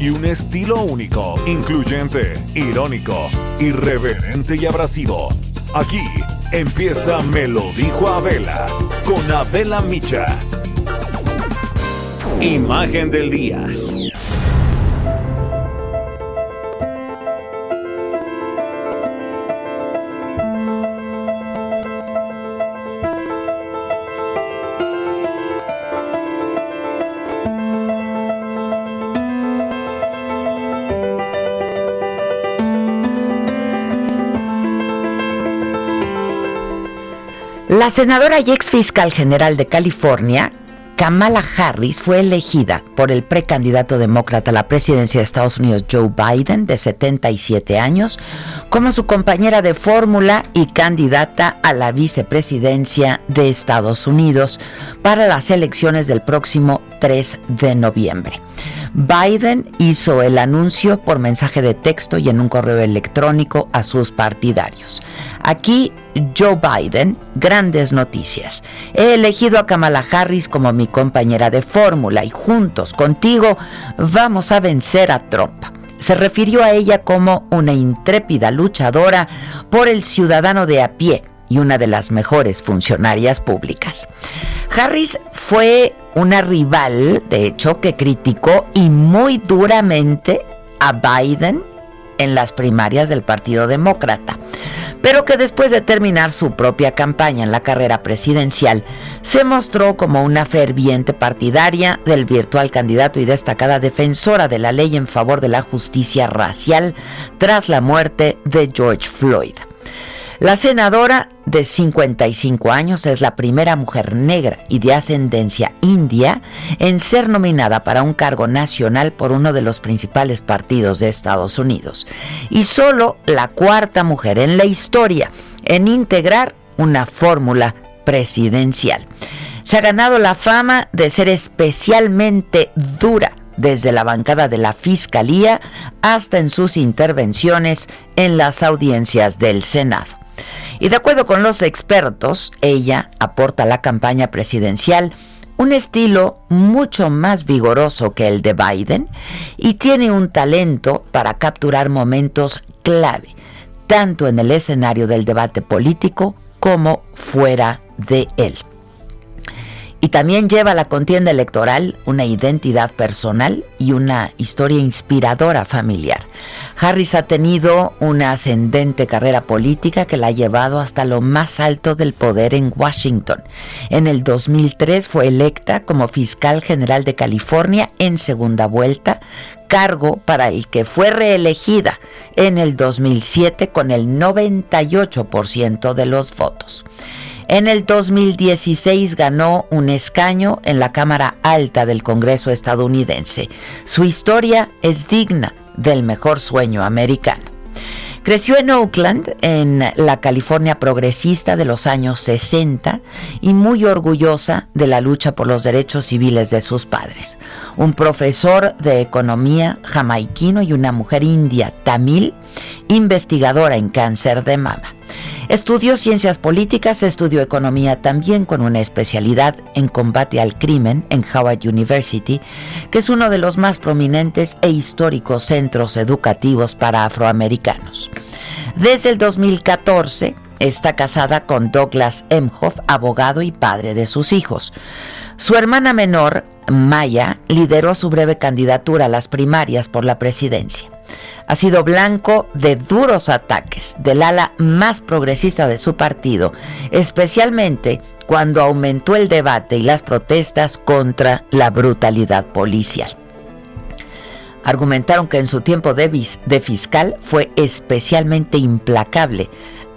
Y un estilo único, incluyente, irónico, irreverente y abrasivo. Aquí empieza Me lo dijo Abela con Abela Micha. Imagen del día. La senadora y ex fiscal general de California, Kamala Harris, fue elegida por el precandidato demócrata a la presidencia de Estados Unidos, Joe Biden, de 77 años, como su compañera de fórmula y candidata a la vicepresidencia de Estados Unidos para las elecciones del próximo 3 de noviembre. Biden hizo el anuncio por mensaje de texto y en un correo electrónico a sus partidarios. Aquí Joe Biden, grandes noticias. He elegido a Kamala Harris como mi compañera de fórmula y juntos contigo vamos a vencer a Trump. Se refirió a ella como una intrépida luchadora por el ciudadano de a pie y una de las mejores funcionarias públicas. Harris fue una rival, de hecho, que criticó y muy duramente a Biden en las primarias del Partido Demócrata, pero que después de terminar su propia campaña en la carrera presidencial, se mostró como una ferviente partidaria del virtual candidato y destacada defensora de la ley en favor de la justicia racial tras la muerte de George Floyd. La senadora de 55 años es la primera mujer negra y de ascendencia india en ser nominada para un cargo nacional por uno de los principales partidos de Estados Unidos y solo la cuarta mujer en la historia en integrar una fórmula presidencial. Se ha ganado la fama de ser especialmente dura desde la bancada de la Fiscalía hasta en sus intervenciones en las audiencias del Senado. Y de acuerdo con los expertos, ella aporta a la campaña presidencial un estilo mucho más vigoroso que el de Biden y tiene un talento para capturar momentos clave, tanto en el escenario del debate político como fuera de él. Y también lleva a la contienda electoral una identidad personal y una historia inspiradora familiar. Harris ha tenido una ascendente carrera política que la ha llevado hasta lo más alto del poder en Washington. En el 2003 fue electa como fiscal general de California en segunda vuelta, cargo para el que fue reelegida en el 2007 con el 98% de los votos. En el 2016 ganó un escaño en la Cámara Alta del Congreso estadounidense. Su historia es digna del mejor sueño americano. Creció en Oakland, en la California progresista de los años 60 y muy orgullosa de la lucha por los derechos civiles de sus padres. Un profesor de economía jamaiquino y una mujer india tamil, investigadora en cáncer de mama. Estudió ciencias políticas, estudió economía también con una especialidad en combate al crimen en Howard University, que es uno de los más prominentes e históricos centros educativos para afroamericanos. Desde el 2014 está casada con Douglas Emhoff, abogado y padre de sus hijos. Su hermana menor, Maya, lideró su breve candidatura a las primarias por la presidencia ha sido blanco de duros ataques del ala más progresista de su partido, especialmente cuando aumentó el debate y las protestas contra la brutalidad policial. Argumentaron que en su tiempo de, fiscal fue especialmente implacable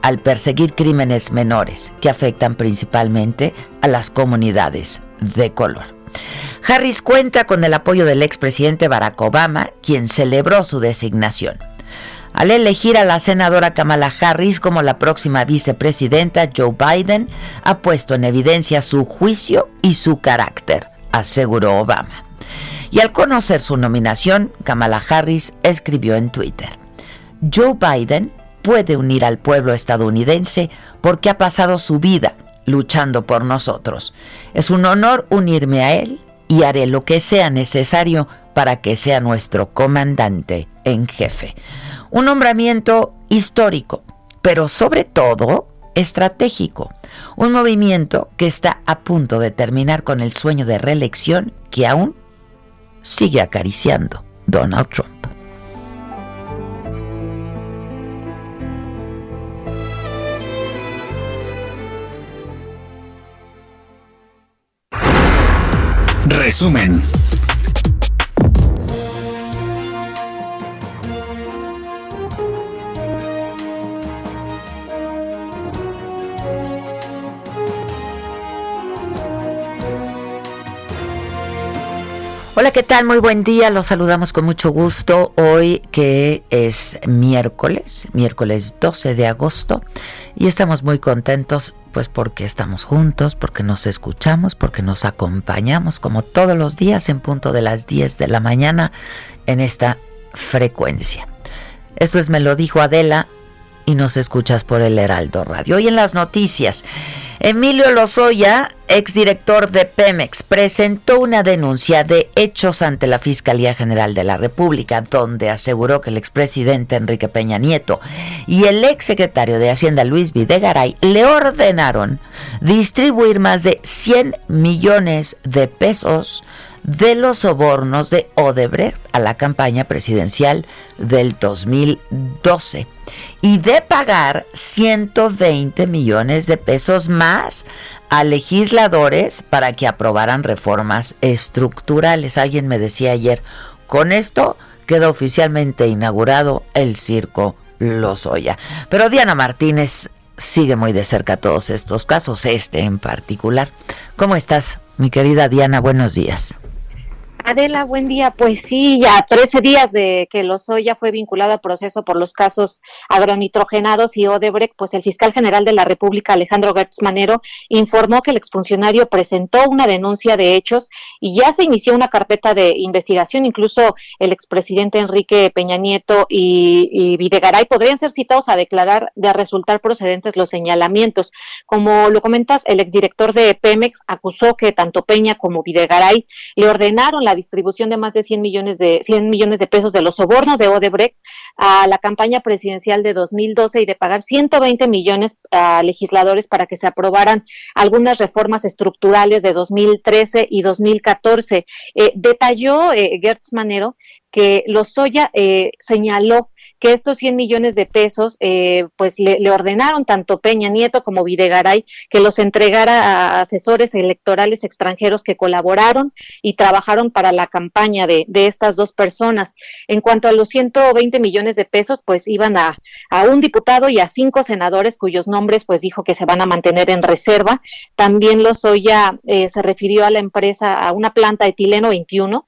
al perseguir crímenes menores que afectan principalmente a las comunidades de color. Harris cuenta con el apoyo del expresidente Barack Obama, quien celebró su designación. Al elegir a la senadora Kamala Harris como la próxima vicepresidenta, Joe Biden ha puesto en evidencia su juicio y su carácter, aseguró Obama. Y al conocer su nominación, Kamala Harris escribió en Twitter, Joe Biden puede unir al pueblo estadounidense porque ha pasado su vida luchando por nosotros. Es un honor unirme a él y haré lo que sea necesario para que sea nuestro comandante en jefe. Un nombramiento histórico, pero sobre todo estratégico. Un movimiento que está a punto de terminar con el sueño de reelección que aún sigue acariciando Donald Trump. Resumen. Hola, ¿qué tal? Muy buen día. Los saludamos con mucho gusto hoy que es miércoles, miércoles 12 de agosto y estamos muy contentos pues porque estamos juntos, porque nos escuchamos, porque nos acompañamos como todos los días en punto de las 10 de la mañana en esta frecuencia. Esto es Me lo dijo Adela y nos escuchas por el Heraldo Radio. Hoy en las noticias, Emilio Lozoya, exdirector de Pemex, presentó una denuncia de hechos ante la Fiscalía General de la República, donde aseguró que el expresidente Enrique Peña Nieto y el exsecretario de Hacienda Luis Videgaray le ordenaron distribuir más de 100 millones de pesos de los sobornos de Odebrecht a la campaña presidencial del 2012 y de pagar 120 millones de pesos más a legisladores para que aprobaran reformas estructurales. Alguien me decía ayer, con esto queda oficialmente inaugurado el circo Lozoya. Pero Diana Martínez sigue muy de cerca todos estos casos, este en particular. ¿Cómo estás, mi querida Diana? Buenos días. Adela, buen día. Pues sí, ya 13 días de que Lozoya fue vinculado a proceso por los casos agronitrogenados y Odebrecht, pues el fiscal general de la República, Alejandro Gertz Manero, informó que el exfuncionario presentó una denuncia de hechos y ya se inició una carpeta de investigación. Incluso el expresidente Enrique Peña Nieto y, y Videgaray podrían ser citados a declarar de resultar procedentes los señalamientos. Como lo comentas, el exdirector de Pemex acusó que tanto Peña como Videgaray le ordenaron la distribución de más de 100 millones de 100 millones de pesos de los sobornos de Odebrecht a la campaña presidencial de 2012 y de pagar 120 millones a legisladores para que se aprobaran algunas reformas estructurales de 2013 y 2014. Eh, detalló eh, Gertz Manero que Lozoya eh, señaló que estos 100 millones de pesos, eh, pues le, ordenaron tanto Peña Nieto como Videgaray que los entregara a asesores electorales extranjeros que colaboraron y trabajaron para la campaña de, de estas dos personas. En cuanto a los 120 millones de pesos, pues iban a, a un diputado y a cinco senadores cuyos nombres, pues dijo que se van a mantener en reserva. También Lozoya eh, se refirió a la empresa, a una planta etileno 21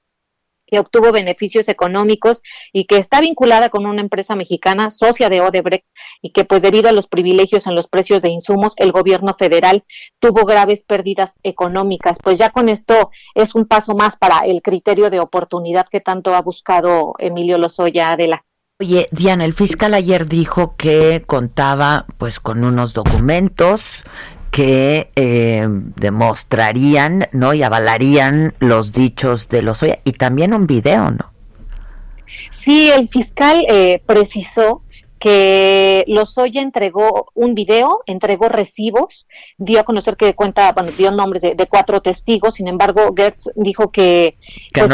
que obtuvo beneficios económicos y que está vinculada con una empresa mexicana socia de Odebrecht y que pues debido a los privilegios en los precios de insumos el gobierno federal tuvo graves pérdidas económicas. Pues ya con esto es un paso más para el criterio de oportunidad que tanto ha buscado Emilio Lozoya Adela. Oye, Diana, el fiscal ayer dijo que contaba pues con unos documentos que eh, demostrarían, ¿no? Y avalarían los dichos de los y también un video, ¿no? Sí, el fiscal eh, precisó que Lozoya entregó un video, entregó recibos, dio a conocer que cuenta, bueno, dio nombres de, cuatro testigos, sin embargo, Gertz dijo que, pues,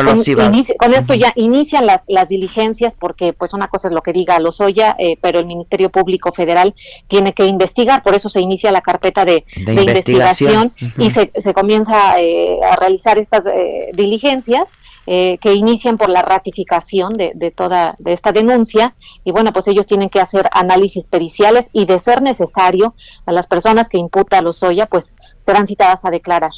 con, esto ya inician las, las diligencias, porque pues una cosa es lo que diga Lozoya, eh, pero el Ministerio Público Federal tiene que investigar, por eso se inicia la carpeta de, investigación, y se, se comienza eh, a realizar estas eh, diligencias eh, que inician por la ratificación de, de, toda de esta denuncia y bueno pues ellos tienen que hacer análisis periciales y de ser necesario a las personas que imputa Lozoya pues serán citadas a declarar.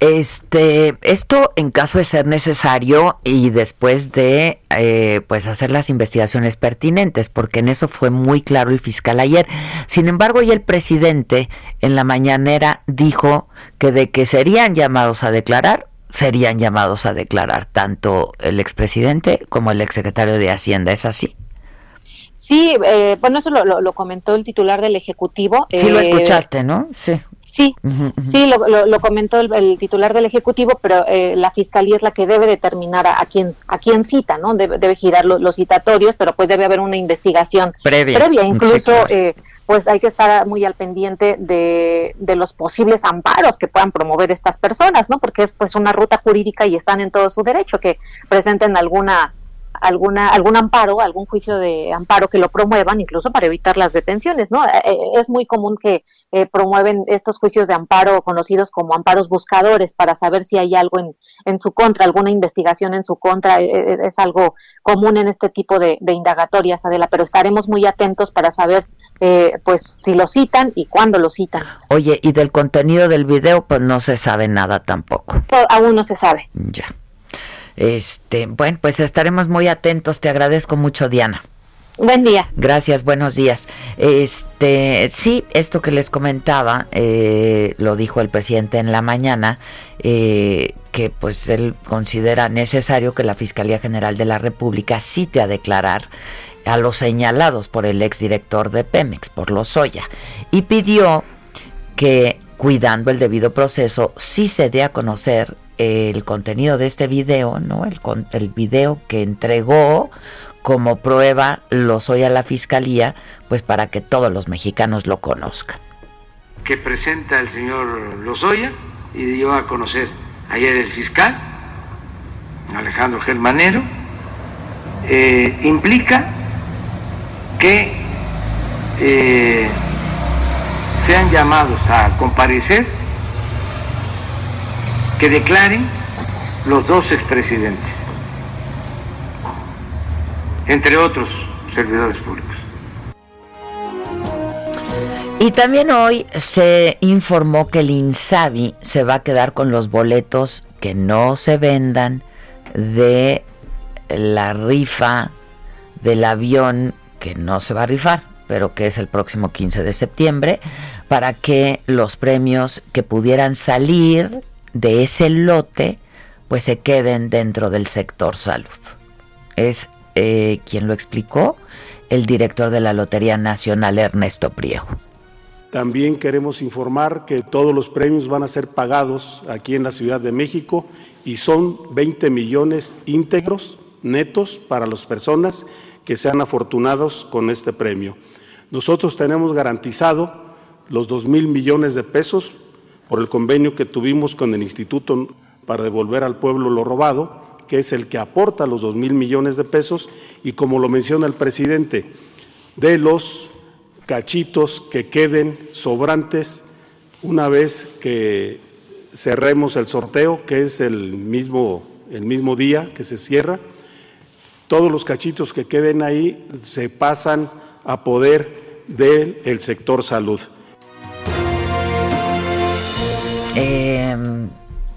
Este, esto en caso de ser necesario y después de eh, pues hacer las investigaciones pertinentes, porque en eso fue muy claro el fiscal ayer. Sin embargo, y el presidente en la mañanera dijo que de que serían llamados a declarar, serían llamados a declarar tanto el expresidente como el exsecretario de Hacienda. ¿Es así? Sí, eh, bueno, eso lo, lo, lo, comentó el titular del Ejecutivo. Sí, eh, lo escuchaste, ¿no? Sí. Sí, sí, lo, lo, lo comentó el, el, titular del Ejecutivo, pero eh, la Fiscalía es la que debe determinar a, a quién a quién cita, ¿no? Debe, debe girar lo, los citatorios, pero pues debe haber una investigación previa. previa. Incluso, sí, claro. eh, pues hay que estar muy al pendiente de, de, los posibles amparos que puedan promover estas personas, ¿no? Porque es pues una ruta jurídica y están en todo su derecho que presenten alguna alguna algún amparo, algún juicio de amparo que lo promuevan, incluso para evitar las detenciones, ¿no? Eh, es muy común que eh, promueven estos juicios de amparo conocidos como amparos buscadores para saber si hay algo en, en su contra, alguna investigación en su contra, eh, es algo común en este tipo de, de, indagatorias, Adela, pero estaremos muy atentos para saber eh, pues si lo citan y cuándo lo citan. Oye, y del contenido del video pues no se sabe nada tampoco. Aún no se sabe. Ya. Este, bueno, pues estaremos muy atentos. Te agradezco mucho, Diana. Buen día. Gracias, buenos días. Este, sí, esto que les comentaba, eh, lo dijo el presidente en la mañana, eh, que pues él considera necesario que la Fiscalía General de la República cite a declarar a los señalados por el exdirector de Pemex, por Lozoya, y pidió que cuidando el debido proceso, sí se dé a conocer el contenido de este video, ¿no? El, el video que entregó como prueba Lozoya a la fiscalía, pues para que todos los mexicanos lo conozcan. Que presenta el señor Lozoya y dio a conocer ayer el fiscal Alejandro Germanero, eh, implica que eh, sean llamados a comparecer, que declaren los dos expresidentes, entre otros servidores públicos. Y también hoy se informó que el INSABI se va a quedar con los boletos que no se vendan de la rifa del avión que no se va a rifar, pero que es el próximo 15 de septiembre, para que los premios que pudieran salir de ese lote pues se queden dentro del sector salud. Es eh, quien lo explicó, el director de la Lotería Nacional, Ernesto Priego. También queremos informar que todos los premios van a ser pagados aquí en la Ciudad de México y son 20 millones íntegros netos para las personas que sean afortunados con este premio. Nosotros tenemos garantizado los 2 mil millones de pesos por el convenio que tuvimos con el Instituto para devolver al pueblo lo robado, que es el que aporta los 2 mil millones de pesos. Y como lo menciona el presidente, de los cachitos que queden sobrantes una vez que cerremos el sorteo, que es el mismo, el mismo día que se cierra, todos los cachitos que queden ahí se pasan a poder del el sector salud. Eh,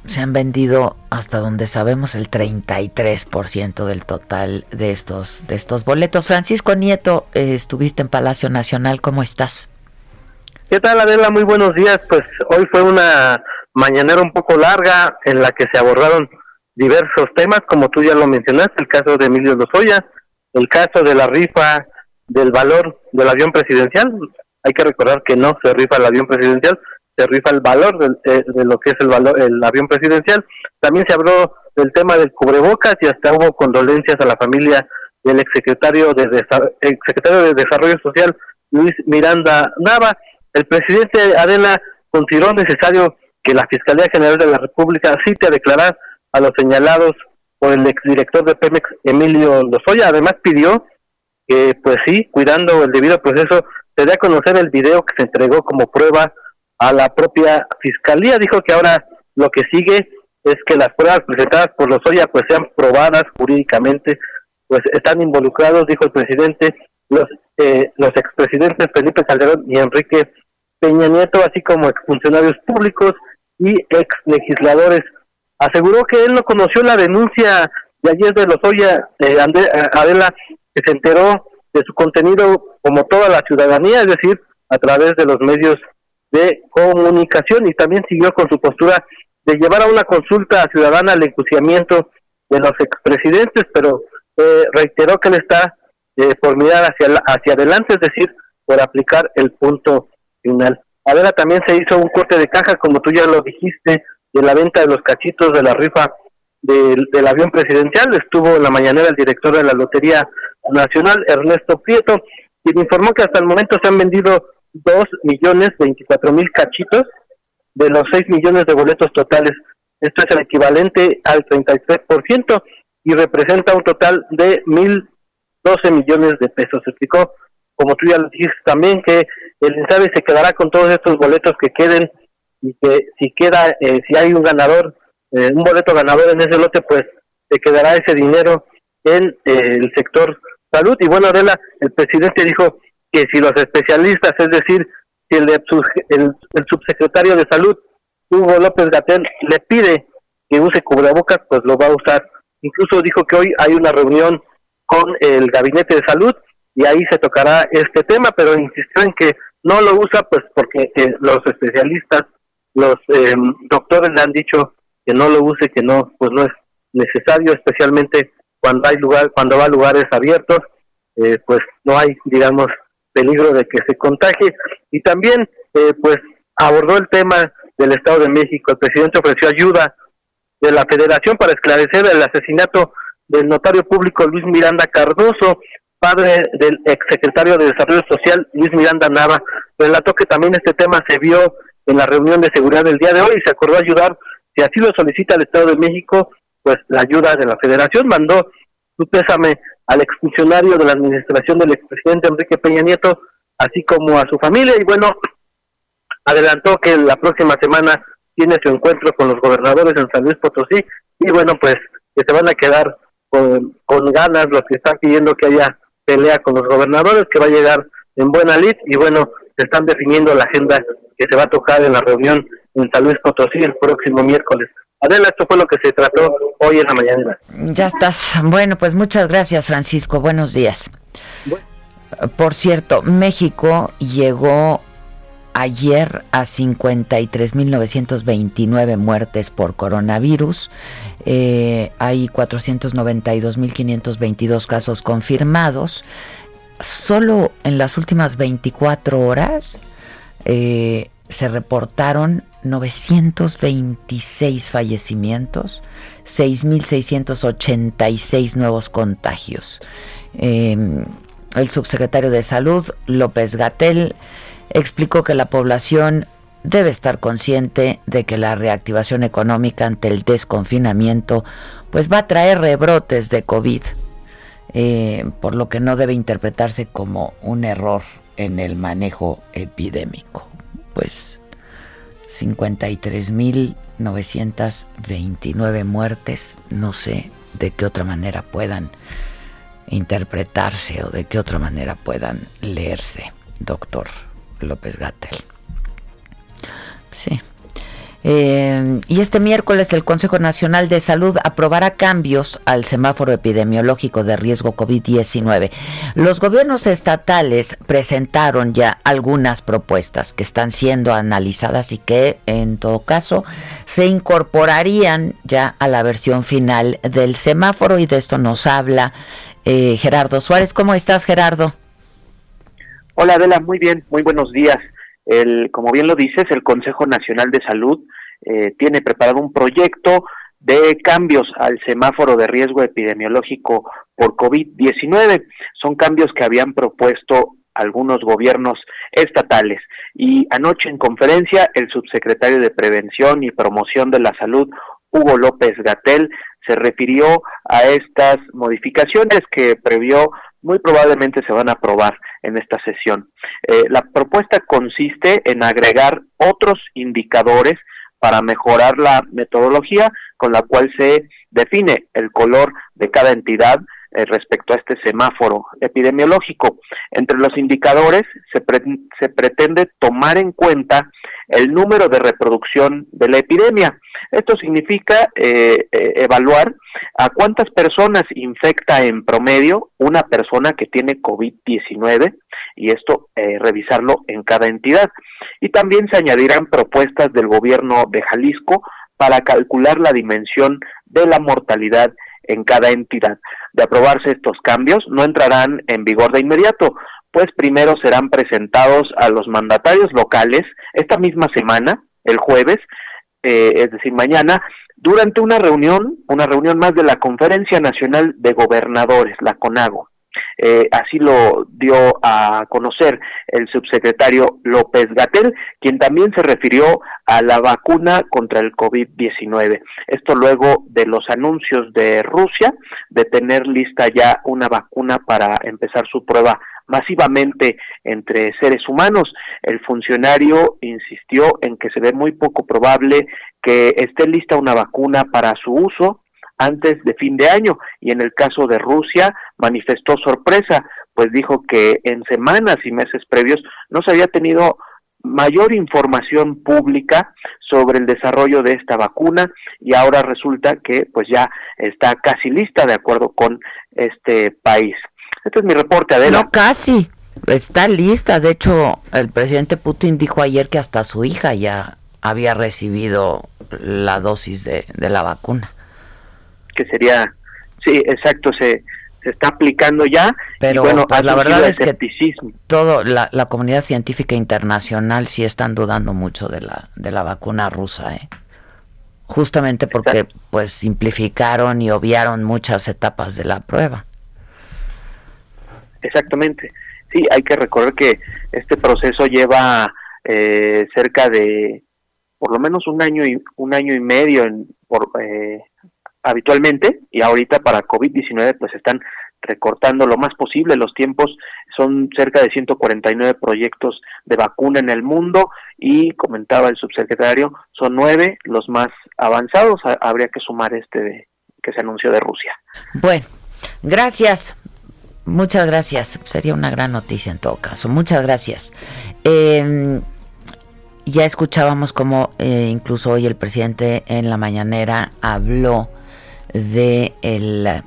se han vendido hasta donde sabemos el 33% del total de estos de estos boletos. Francisco Nieto, eh, estuviste en Palacio Nacional, ¿cómo estás? ¿Qué tal Adela? Muy buenos días. Pues hoy fue una mañanera un poco larga en la que se abordaron diversos temas, como tú ya lo mencionaste, el caso de Emilio Lozoya, el caso de la rifa del valor del avión presidencial. Hay que recordar que no se rifa el avión presidencial, se rifa el valor de, de, de, lo que es el valor el avión presidencial. También se habló del tema del cubrebocas y hasta hubo condolencias a la familia del exsecretario de, exsecretario de Desarrollo Social, Luis Miranda Nava. El presidente Adela consideró necesario que la Fiscalía General de la República cite a declarar a los señalados por el exdirector de Pemex, Emilio Lozoya. Además pidió que, pues sí, cuidando el debido proceso, se dé a conocer el video que se entregó como prueba a la propia fiscalía. Dijo que ahora lo que sigue es que las pruebas presentadas por los Lozoya pues sean probadas jurídicamente, pues están involucrados, dijo el presidente, los, eh, los expresidentes Felipe Calderón y Enrique Peña Nieto, así como exfuncionarios públicos y ex legisladores. Aseguró que él no conoció la denuncia de ayer de Lozoya, eh, Adela, que se enteró de su contenido como toda la ciudadanía, es decir, a través de los medios de comunicación y también siguió con su postura de llevar a una consulta ciudadana al enjuiciamiento de los expresidentes, pero eh, reiteró que él está eh, por mirar hacia, hacia adelante, es decir, por aplicar el punto final. Adela también se hizo un corte de caja, como tú ya lo dijiste, de la venta de los cachitos de la rifa del, del avión presidencial. Estuvo en la mañanera el director de la Lotería Nacional, Ernesto Prieto, quien informó que hasta el momento se han vendido dos millones veinticuatro mil cachitos de los 6 millones de boletos totales. Esto es el equivalente al 33% y representa un total de 1.012 millones de pesos. Se explicó, como tú ya lo dijiste también, que el INSABE se quedará con todos estos boletos que queden y que si queda, eh, si hay un ganador, eh, un boleto ganador en ese lote, pues se quedará ese dinero en eh, el sector salud. Y bueno, Adela, el presidente dijo que si los especialistas, es decir, si el, el, subsecretario de salud, Hugo López Gatel, le pide que use cubrebocas, pues lo va a usar. Incluso dijo que hoy hay una reunión con el gabinete de salud y ahí se tocará este tema, pero insistió en que no lo usa pues porque eh, los especialistas, los eh, doctores le han dicho que no lo use, que no pues no es necesario, especialmente cuando hay lugar, cuando va a lugares abiertos, eh, pues no hay digamos peligro de que se contagie y también eh, pues abordó el tema del Estado de México. El presidente ofreció ayuda de la Federación para esclarecer el asesinato del notario público Luis Miranda Cardoso, padre del exsecretario de Desarrollo Social Luis Miranda Nava. Relató que también este tema se vio en la reunión de seguridad del día de hoy y se acordó ayudar, si así lo solicita el Estado de México, pues la ayuda de la Federación. Mandó su pésame al exfuncionario de la administración del expresidente Enrique Peña Nieto, así como a su familia. Y bueno, adelantó que la próxima semana tiene su encuentro con los gobernadores en San Luis Potosí. Y bueno, pues que se van a quedar con, con ganas los que están pidiendo que haya pelea con los gobernadores, que va a llegar en buena lid. Y bueno, se están definiendo la agenda que se va a tocar en la reunión en San Luis Potosí el próximo miércoles. Adela, esto fue lo que se trató hoy en la mañana. Ya estás. Bueno, pues muchas gracias, Francisco. Buenos días. Por cierto, México llegó ayer a 53.929 muertes por coronavirus. Eh, hay 492.522 casos confirmados. Solo en las últimas 24 horas eh, se reportaron 926 fallecimientos, 6.686 nuevos contagios. Em, el subsecretario de Salud, López Gatel, explicó que la población debe estar consciente de que la reactivación económica ante el desconfinamiento pues va a traer rebrotes de COVID, eh, por lo que no debe interpretarse como un error en el manejo epidémico. Pues 53.929 muertes, no sé de qué otra manera puedan interpretarse o de qué otra manera puedan leerse, doctor López Gatel. Sí, eh, y este miércoles el Consejo Nacional de Salud aprobará cambios al semáforo epidemiológico de riesgo COVID-19. Los gobiernos estatales presentaron ya algunas propuestas que están siendo analizadas y que en todo caso se incorporarían ya a la versión final del semáforo y de esto nos habla eh, Gerardo Suárez. ¿Cómo estás Gerardo? Hola Adela, muy bien, muy buenos días. El, como bien lo dices, el Consejo Nacional de Salud eh, tiene preparado un proyecto de cambios al semáforo de riesgo epidemiológico por COVID-19. Son cambios que habían propuesto algunos gobiernos estatales. Y anoche en conferencia, el subsecretario de Prevención y Promoción de la Salud, Hugo López Gatel, se refirió a estas modificaciones que previó muy probablemente se van a aprobar en esta sesión. Eh, la propuesta consiste en agregar otros indicadores para mejorar la metodología con la cual se define el color de cada entidad eh, respecto a este semáforo epidemiológico. Entre los indicadores se, se pretende tomar en cuenta el número de reproducción de la epidemia. Esto significa eh, eh, evaluar a cuántas personas infecta en promedio una persona que tiene COVID-19 y esto revisarlo en cada entidad. Y también se añadirán propuestas del gobierno de Jalisco para calcular la dimensión de la mortalidad en cada entidad. De aprobarse estos cambios, no entrarán en vigor de inmediato, pues primero serán presentados a los mandatarios locales esta misma semana, el jueves, eh, es decir, mañana, durante una reunión, una reunión más de la Conferencia Nacional de Gobernadores, la CONAGO. Eh, así lo dio a conocer el subsecretario López Gatel, quien también se refirió a la vacuna contra el COVID-19. Esto luego de los anuncios de Rusia de tener lista ya una vacuna para empezar su prueba masivamente entre seres humanos. El funcionario insistió en que se ve muy poco probable que esté lista una vacuna para su uso antes de fin de año y en el caso de Rusia manifestó sorpresa, pues dijo que en semanas y meses previos no se había tenido mayor información pública sobre el desarrollo de esta vacuna y ahora resulta que pues ya está casi lista de acuerdo con este país. Este es mi reporte, Adela. No, casi. Está lista. De hecho, el presidente Putin dijo ayer que hasta su hija ya había recibido la dosis de, de la vacuna que sería, sí, exacto, se, se está aplicando ya. Pero bueno, pues, la verdad es que todo la, la, comunidad científica internacional sí están dudando mucho de la de la vacuna rusa, ¿eh? justamente porque pues simplificaron y obviaron muchas etapas de la prueba. Exactamente. Sí, hay que recordar que este proceso lleva eh, cerca de por lo menos un año y un año y medio en, por, eh, habitualmente y ahorita para COVID-19 pues están recortando lo más posible los tiempos. Son cerca de 149 proyectos de vacuna en el mundo y comentaba el subsecretario, son nueve los más avanzados. Habría que sumar este que se anunció de Rusia. Bueno, gracias. Muchas gracias. Sería una gran noticia en todo caso. Muchas gracias. Em, ya escuchábamos cómo eh, incluso hoy el presidente en la mañanera habló de el,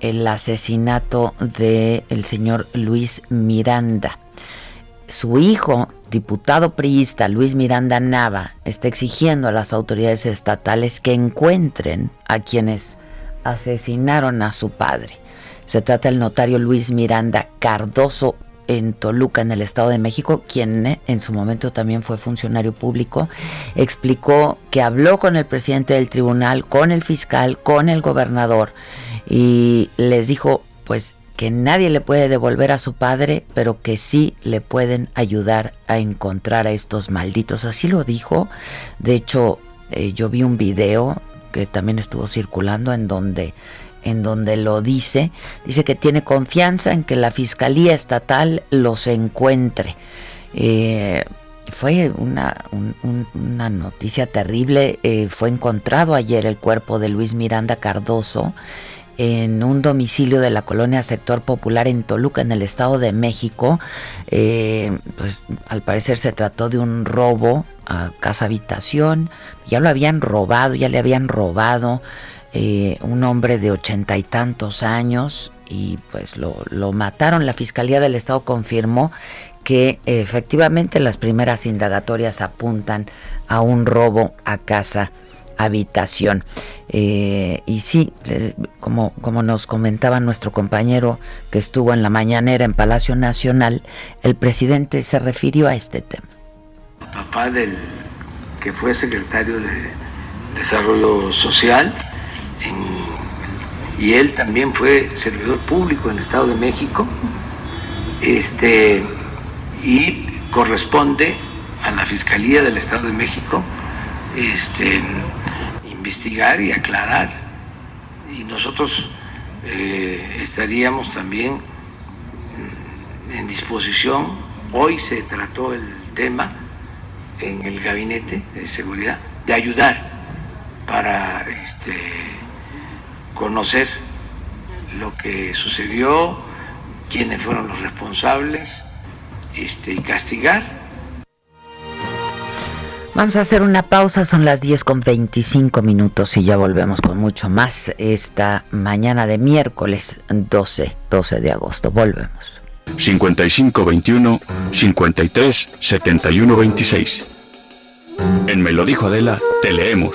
el asesinato del el señor Luis Miranda. Su hijo, diputado priista Luis Miranda Nava, está exigiendo a las autoridades estatales que encuentren a quienes asesinaron a su padre. Se trata del notario Luis Miranda Cardoso en Toluca, en el Estado de México, quien eh, en su momento también fue funcionario público, explicó que habló con el presidente del tribunal, con el fiscal, con el gobernador y les dijo pues que nadie le puede devolver a su padre, pero que sí le pueden ayudar a encontrar a estos malditos. Así lo dijo. De hecho, eh, yo vi un video que también estuvo circulando en donde en donde lo dice, dice que tiene confianza en que la Fiscalía Estatal los encuentre. Eh, fue una, una, noticia terrible, eh, fue encontrado ayer el cuerpo de Luis Miranda Cardoso en un domicilio de la colonia Sector Popular en Toluca, en el Estado de México. Eh, pues al parecer se trató de un robo a casa habitación, ya lo habían robado, ya le habían robado. Eh, un hombre de ochenta y tantos años y pues lo, mataron. La Fiscalía del Estado confirmó que efectivamente las primeras indagatorias apuntan a un robo a casa habitación. Eh, y sí, como, como nos comentaba nuestro compañero que estuvo en la mañanera en Palacio Nacional, el presidente se refirió a este tema. Papá del que fue secretario de Desarrollo Social, y él también fue servidor público en el Estado de México, este, y corresponde a la Fiscalía del Estado de México este, investigar y aclarar. Y nosotros eh, estaríamos también en disposición, hoy se trató el tema en el gabinete de seguridad de ayudar para este, conocer lo que sucedió, quiénes fueron los responsables este, y castigar. Vamos a hacer una pausa, son las 10 con 25 minutos y ya volvemos con mucho más esta mañana de miércoles 12, 12 de agosto. Volvemos. 5521 53 71 26. En Me lo dijo Adela, te leemos,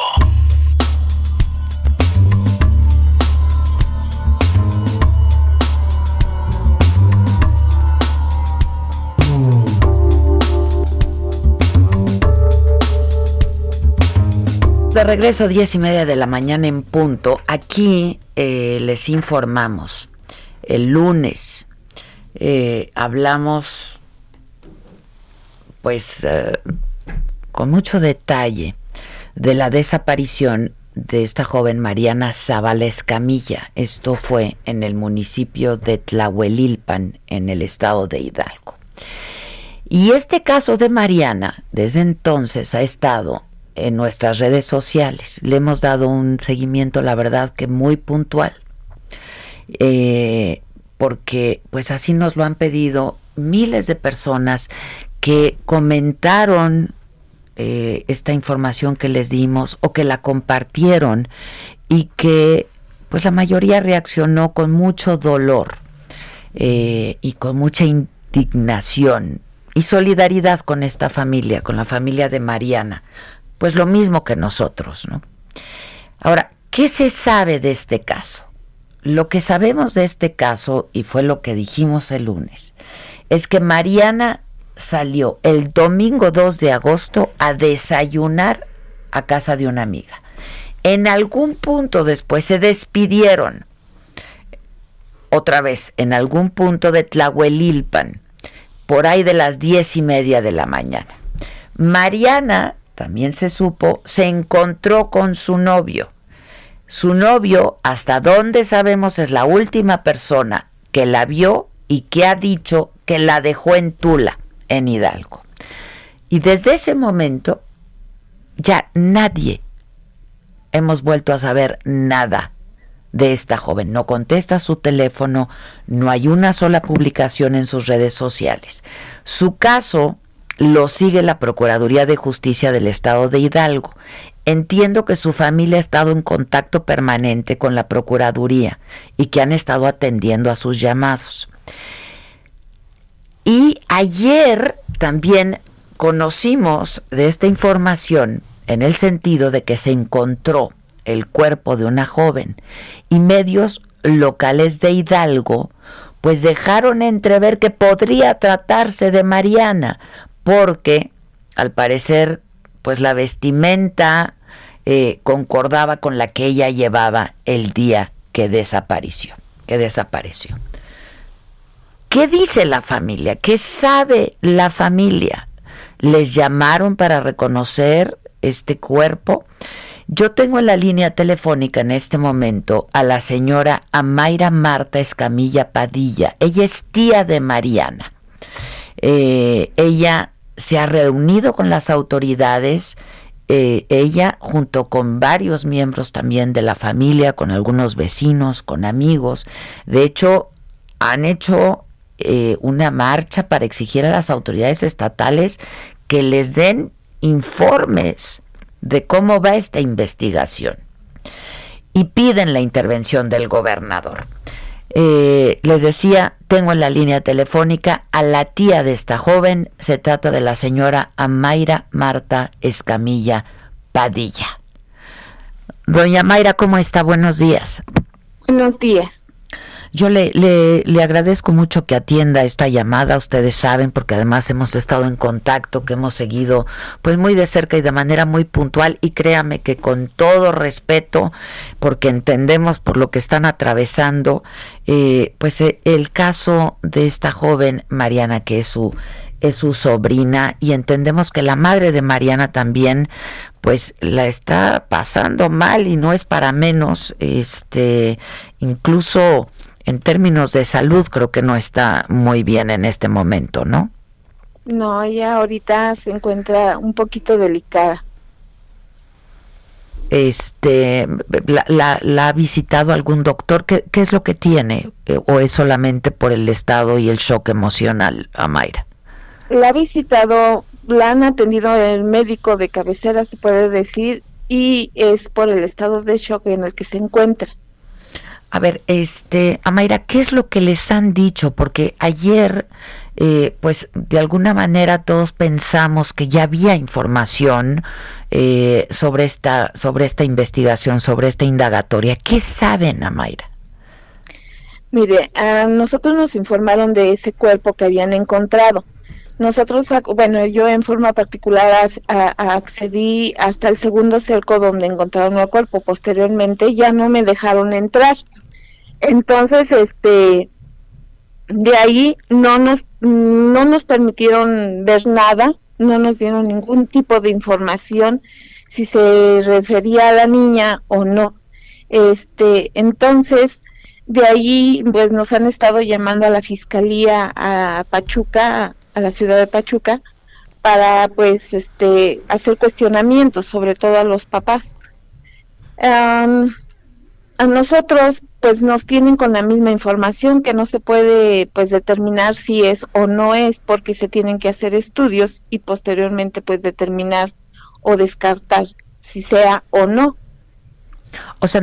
De regreso, diez y media de la mañana en punto. Aquí eh, les informamos. El lunes eh, hablamos, pues, eh, con mucho detalle de la desaparición de esta joven Mariana Zavala Camilla. Esto fue en el municipio de Tlahuelilpan, en el estado de Hidalgo. Y este caso de Mariana, desde entonces, ha estado en nuestras redes sociales. Le hemos dado un seguimiento, la verdad, que muy puntual. Eh, porque pues así nos lo han pedido miles de personas que comentaron eh, esta información que les dimos o que la compartieron y que pues la mayoría reaccionó con mucho dolor eh, y con mucha indignación y solidaridad con esta familia, con la familia de Mariana, pues lo mismo que nosotros, ¿no? Ahora, ¿qué se sabe de este caso? Lo que sabemos de este caso, y fue lo que dijimos el lunes, es que Mariana salió el domingo 2 de agosto a desayunar a casa de una amiga. En algún punto después se despidieron, otra vez, en algún punto de Tlahuelilpan, por ahí de las diez y media de la mañana. Mariana también se supo, se encontró con su novio. Su novio, hasta donde sabemos, es la última persona que la vio y que ha dicho que la dejó en Tula, en Hidalgo. Y desde ese momento ya nadie hemos vuelto a saber nada de esta joven. No contesta su teléfono, no hay una sola publicación en sus redes sociales. Su caso lo sigue la Procuraduría de Justicia del Estado de Hidalgo. Entiendo que su familia ha estado en contacto permanente con la Procuraduría y que han estado atendiendo a sus llamados. Y ayer también conocimos de esta información en el sentido de que se encontró el cuerpo de una joven y medios locales de Hidalgo pues dejaron entrever que podría tratarse de Mariana porque al parecer pues la vestimenta eh, concordaba con la que ella llevaba el día que desapareció, que desapareció. ¿Qué dice la familia? ¿Qué sabe la familia? ¿Les llamaron para reconocer este cuerpo? Yo tengo en la línea telefónica en este momento a la señora Amaira Marta Escamilla Padilla. Ella es tía de Mariana. Eh, ella se ha reunido con las autoridades, eh, ella junto con varios miembros también de la familia, con algunos vecinos, con amigos. De hecho, han hecho eh, una marcha para exigir a las autoridades estatales que les den informes de cómo va esta investigación y piden la intervención del gobernador. Eh, les decía, tengo en la línea telefónica a la tía de esta joven, se trata de la señora Amaira Marta Escamilla Padilla. Doña Mayra, ¿cómo está? Buenos días. Buenos días. Yo le, le, le, agradezco mucho que atienda esta llamada, ustedes saben, porque además hemos estado en contacto, que hemos seguido pues muy de cerca y de manera muy puntual y créame que con todo respeto, porque entendemos por lo que están atravesando, eh, pues eh, el caso de esta joven Mariana, que es su es su sobrina y entendemos que la madre de Mariana también pues la está pasando mal y no es para menos este incluso en términos de salud creo que no está muy bien en este momento, ¿no? No, ella ahorita se encuentra un poquito delicada. Este, la, la, ha visitado algún doctor? ¿Qué, ¿Qué, es lo que tiene? Eh, ¿O es solamente por el estado y el shock emocional, Mayra? La ha visitado, la han atendido el médico de cabecera, se puede decir, y es por el estado de shock en el que se encuentra. A ver, este, Amaira, ¿qué es lo que les han dicho? Porque ayer, eh, pues de alguna manera todos pensamos que ya había información eh, sobre esta, sobre esta investigación, sobre esta indagatoria. ¿Qué saben, Amaira? Mire, a nosotros nos informaron de ese cuerpo que habían encontrado. Nosotros, bueno, yo en forma particular accedí hasta el segundo cerco donde encontraron el cuerpo. Posteriormente ya no me dejaron entrar. Entonces, este, de ahí no nos, no nos permitieron ver nada, no nos dieron ningún tipo de información si se refería a la niña o no. Este, entonces, de ahí, pues nos han estado llamando a la fiscalía a Pachuca, a la ciudad de Pachuca, para pues este hacer cuestionamientos, sobre todo a los papás. a nosotros pues nos tienen con la misma información que no se puede pues determinar si es o no es porque se tienen que hacer estudios y posteriormente pues determinar o descartar si sea o no. O sea,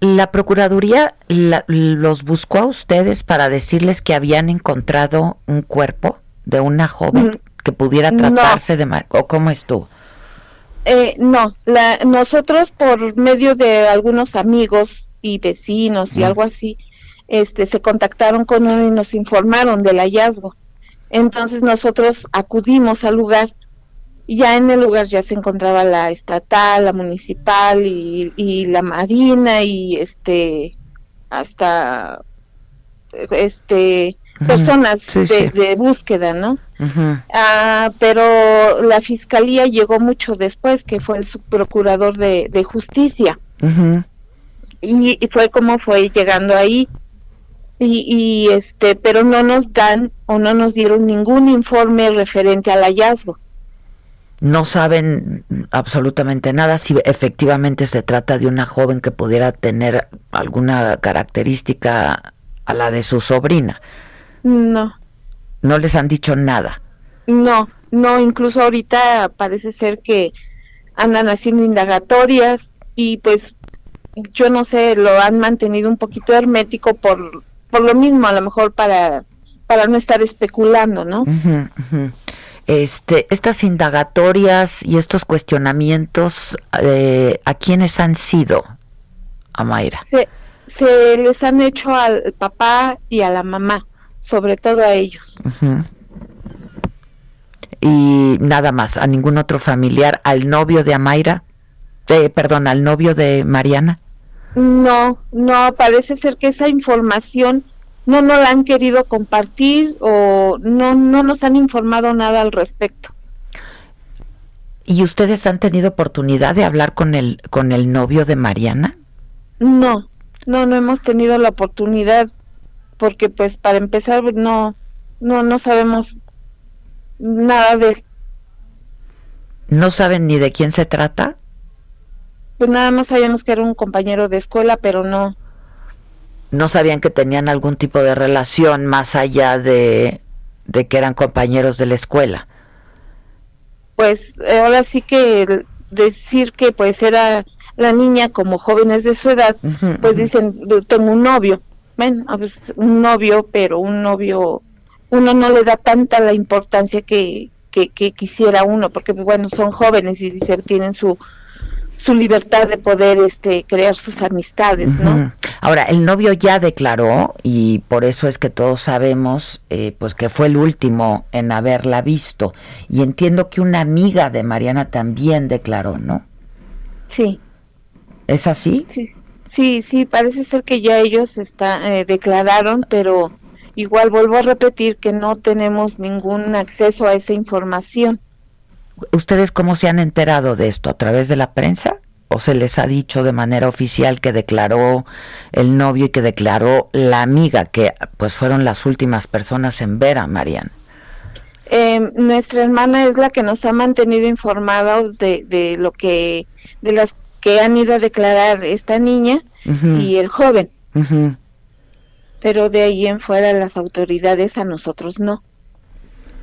la Procuraduría los buscó a ustedes para decirles que habían encontrado un cuerpo de una joven mm, que pudiera tratarse de... ¿O cómo estuvo? Eh, no, la, nosotros por medio de algunos amigos y vecinos y algo así, este, se contactaron con uno y nos informaron del hallazgo. Entonces nosotros acudimos al lugar. Ya en el lugar ya se encontraba la estatal, la municipal y, y la marina y este hasta este personas de, búsqueda, ¿no? ah, pero la fiscalía llegó mucho después, que fue el subprocurador de, de justicia y, fue como fue llegando ahí. Y, y, este pero no nos dan o no nos dieron ningún informe referente al hallazgo. No saben absolutamente nada si efectivamente se trata de una joven que pudiera tener alguna característica a la de su sobrina. No. No les han dicho nada. No no incluso ahorita parece ser que andan haciendo indagatorias y pues yo no sé, lo han mantenido un poquito hermético por, por lo mismo, a lo mejor para, para no estar especulando, ¿no? Este, estas indagatorias y estos cuestionamientos, eh, ¿a quiénes han sido, Amaira? Se, se les han hecho al papá y a la mamá, sobre todo a ellos. Y nada más, a ningún otro familiar, al novio de Amaira, eh, perdón, al novio de Mariana. No, no, parece ser que esa información no nos la han querido compartir o no, no nos han informado nada al respecto. ¿Y ustedes han tenido oportunidad de hablar con el, con el novio de Mariana? No, no, no hemos tenido la oportunidad porque pues para empezar no, no, no sabemos nada de... ¿No saben ni de quién se trata? Pues nada más sabíamos que era un compañero de escuela, pero no. No sabían que tenían algún tipo de relación más allá de, de que eran compañeros de la escuela. Pues eh, ahora sí que decir que pues era la niña como jóvenes de su edad, pues dicen, tengo un novio. Bueno, pues un novio, pero un novio, uno no le da tanta la importancia que, que, que quisiera uno, porque bueno, son jóvenes y dicen, tienen su, su libertad de poder este crear sus amistades, ¿no? Ahora, el novio ya declaró y por eso es que todos sabemos eh, pues que fue el último en haberla visto. Y entiendo que una amiga de Mariana también declaró, ¿no? Sí. ¿Es así? Sí, sí, sí parece ser que ya ellos está, eh, declararon, pero igual vuelvo a repetir que no tenemos ningún acceso a esa información. ¿Ustedes cómo se han enterado de esto? ¿A través de la prensa? ¿O se les ha dicho de manera oficial que declaró el novio y que declaró la amiga, que pues fueron las últimas personas en ver a Mariana? Eh, nuestra hermana es la que nos ha mantenido informados de, de lo que, de las que han ido a declarar esta niña y el joven. Pero de ahí en fuera las autoridades a nosotros no.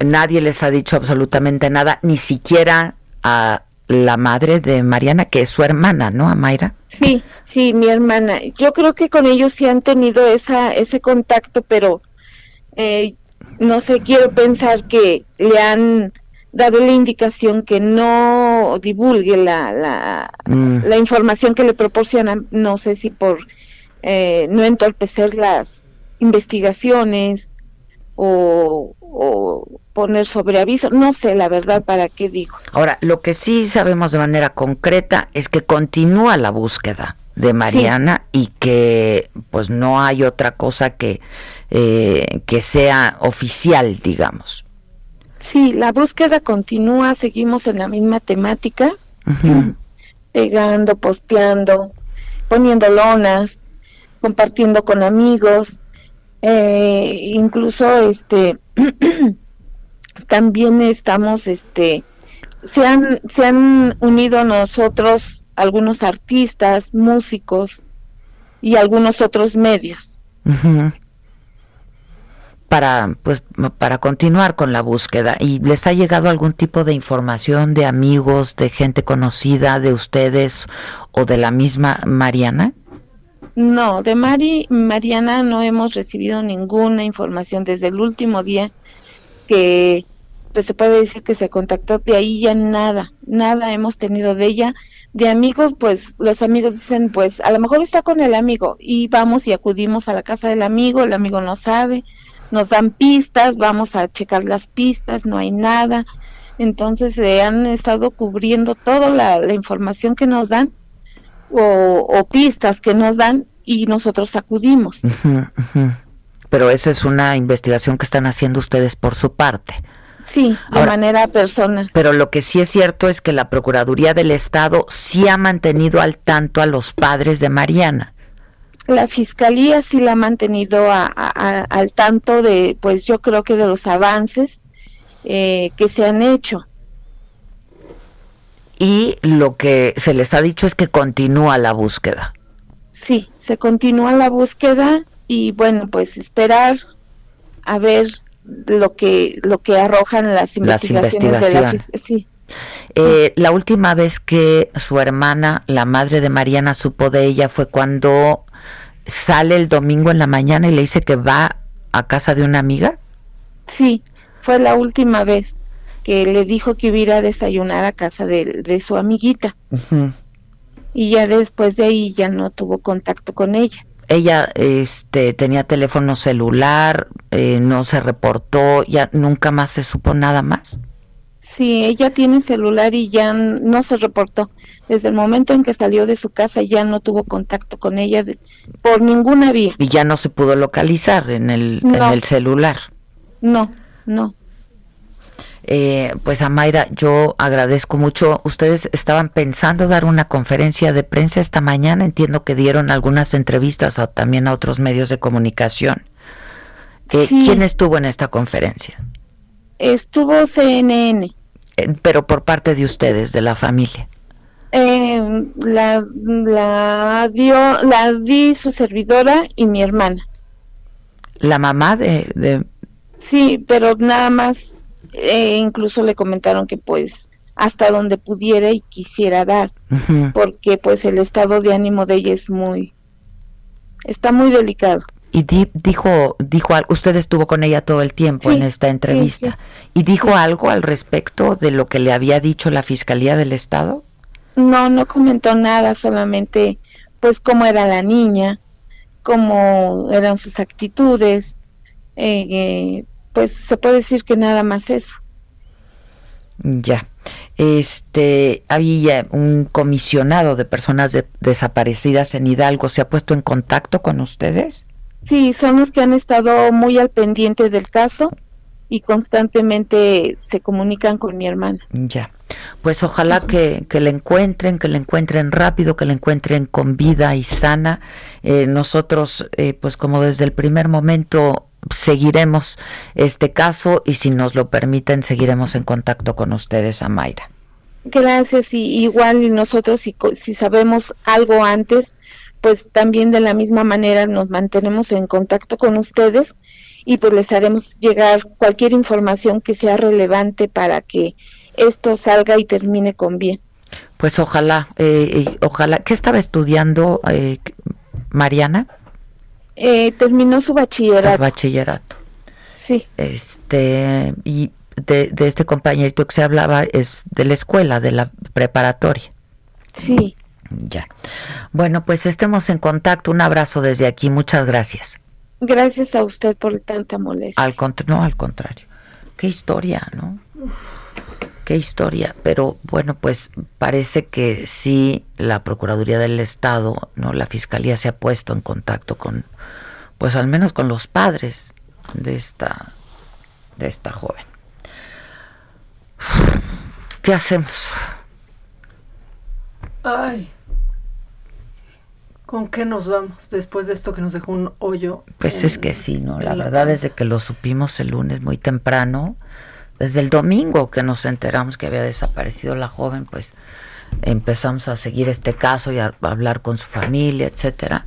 Nadie les ha dicho absolutamente nada, ni siquiera a la madre de Mariana, que es su hermana, ¿no, Mayra? Sí, sí, mi hermana. Yo creo que con ellos sí han tenido esa, ese contacto, pero eh, no sé, quiero pensar que le han dado la indicación que no divulgue la, la, Mm. la información que le proporcionan, no sé si por eh, no entorpecer las investigaciones o, o poner sobre aviso, no sé la verdad para qué digo. Ahora, lo que sí sabemos de manera concreta es que continúa la búsqueda de Mariana y que pues no hay otra cosa que, eh, que sea oficial, digamos. Sí, la búsqueda continúa, seguimos en la misma temática, pegando, posteando, poniendo lonas, compartiendo con amigos, eh, incluso este también estamos este se han se han unido a nosotros algunos artistas, músicos y algunos otros medios. Para pues para continuar con la búsqueda y les ha llegado algún tipo de información de amigos, de gente conocida de ustedes o de la misma Mariana? No, de Mari Mariana no hemos recibido ninguna información desde el último día que pues se puede decir que se contactó de ahí ya nada, nada hemos tenido de ella. De amigos, pues los amigos dicen, pues a lo mejor está con el amigo y vamos y acudimos a la casa del amigo, el amigo no sabe, nos dan pistas, vamos a checar las pistas, no hay nada. Entonces se han estado cubriendo toda la, información que nos dan o, pistas que nos dan y nosotros acudimos. Pero esa es una investigación que están haciendo ustedes por su parte. Sí, de Ahora- manera personal. Pero lo que sí es cierto es que la Procuraduría del Estado sí ha mantenido al tanto a los padres de Mariana. La fiscalía sí la ha mantenido a- a- a- al tanto de, pues yo creo que de los avances eh, que se han hecho. Y lo que se les ha dicho es que continúa la búsqueda. Sí, se continúa la búsqueda y bueno, pues esperar a ver lo que lo que arrojan las Las investigaciones, de la investigaciones. sí. Eh, la última vez que su hermana, la madre de Mariana, supo de ella fue cuando sale el domingo en la mañana y le dice que va a casa de una amiga. Sí, fue la última vez que le dijo que iba a desayunar a casa de, de su amiguita y ya después de ahí ya no tuvo contacto con ella. Ella este, tenía teléfono celular, eh, no se reportó, ya nunca más se supo nada más. Sí, ella tiene celular y ya no se reportó. Desde el momento en que salió de su casa ya no tuvo contacto con ella de- por ninguna vía. Y ya no se pudo localizar en el, en el celular. No, no. Eh, pues Amaira, yo agradezco mucho. Ustedes estaban pensando dar una conferencia de prensa esta mañana. Entiendo que dieron algunas entrevistas a- también a otros medios de comunicación. Eh, Sí. ¿Quién estuvo en esta conferencia? Estuvo CNN. Eh, pero por parte de ustedes, de la familia. Eh, la, la dio, la di su servidora y mi hermana. La mamá de, de- Sí, pero nada más, eh, incluso le comentaron que pues hasta donde pudiera y quisiera dar, porque pues el estado de ánimo de ella es muy, está muy delicado. y di- dijo, dijo algo. Usted estuvo con ella todo el tiempo Sí, en esta entrevista. ¿Y dijo algo al respecto de lo que le había dicho la Fiscalía del Estado? No, no comentó nada, solamente pues cómo era la niña, cómo eran sus actitudes, eh, eh, pues se puede decir que nada más eso. Ya. Este, había un comisionado de personas desaparecidas en Hidalgo. ¿Se ha puesto en contacto con ustedes? Sí, son los que han estado muy al pendiente del caso y constantemente se comunican con mi hermana. Ya. Pues ojalá que, que le encuentren, que le encuentren rápido, que le encuentren con vida y sana. Eh, nosotros, eh, pues como desde el primer momento seguiremos este caso y si nos lo permiten seguiremos en contacto con ustedes, Amaira. Gracias y igual nosotros si, si sabemos algo antes, pues también de la misma manera nos mantenemos en contacto con ustedes y pues les haremos llegar cualquier información que sea relevante para que esto salga y termine con bien. Pues ojalá, eh, ojalá. ¿Qué estaba estudiando eh, Mariana? Eh, terminó su bachillerato. bachillerato. Sí. Este, y de, de, este compañerito que se hablaba es de la escuela, de la preparatoria. Sí. Ya. Bueno, pues estemos en contacto. Un abrazo desde aquí. Muchas gracias. Gracias a usted por tanta molestia. Al no, al contrario. Qué historia, ¿no? Qué historia. Pero bueno, pues parece que sí la Procuraduría del Estado, ¿no? La Fiscalía se ha puesto en contacto con pues al menos con los padres de esta de esta joven. ¿Qué hacemos? Ay. ¿Con qué nos vamos después de esto que nos dejó un hoyo? Pues es que sí, ¿no? La verdad, desde que lo supimos el lunes muy temprano, desde el domingo que nos enteramos que había desaparecido la joven, pues empezamos a seguir este caso y a hablar con su familia, etcétera.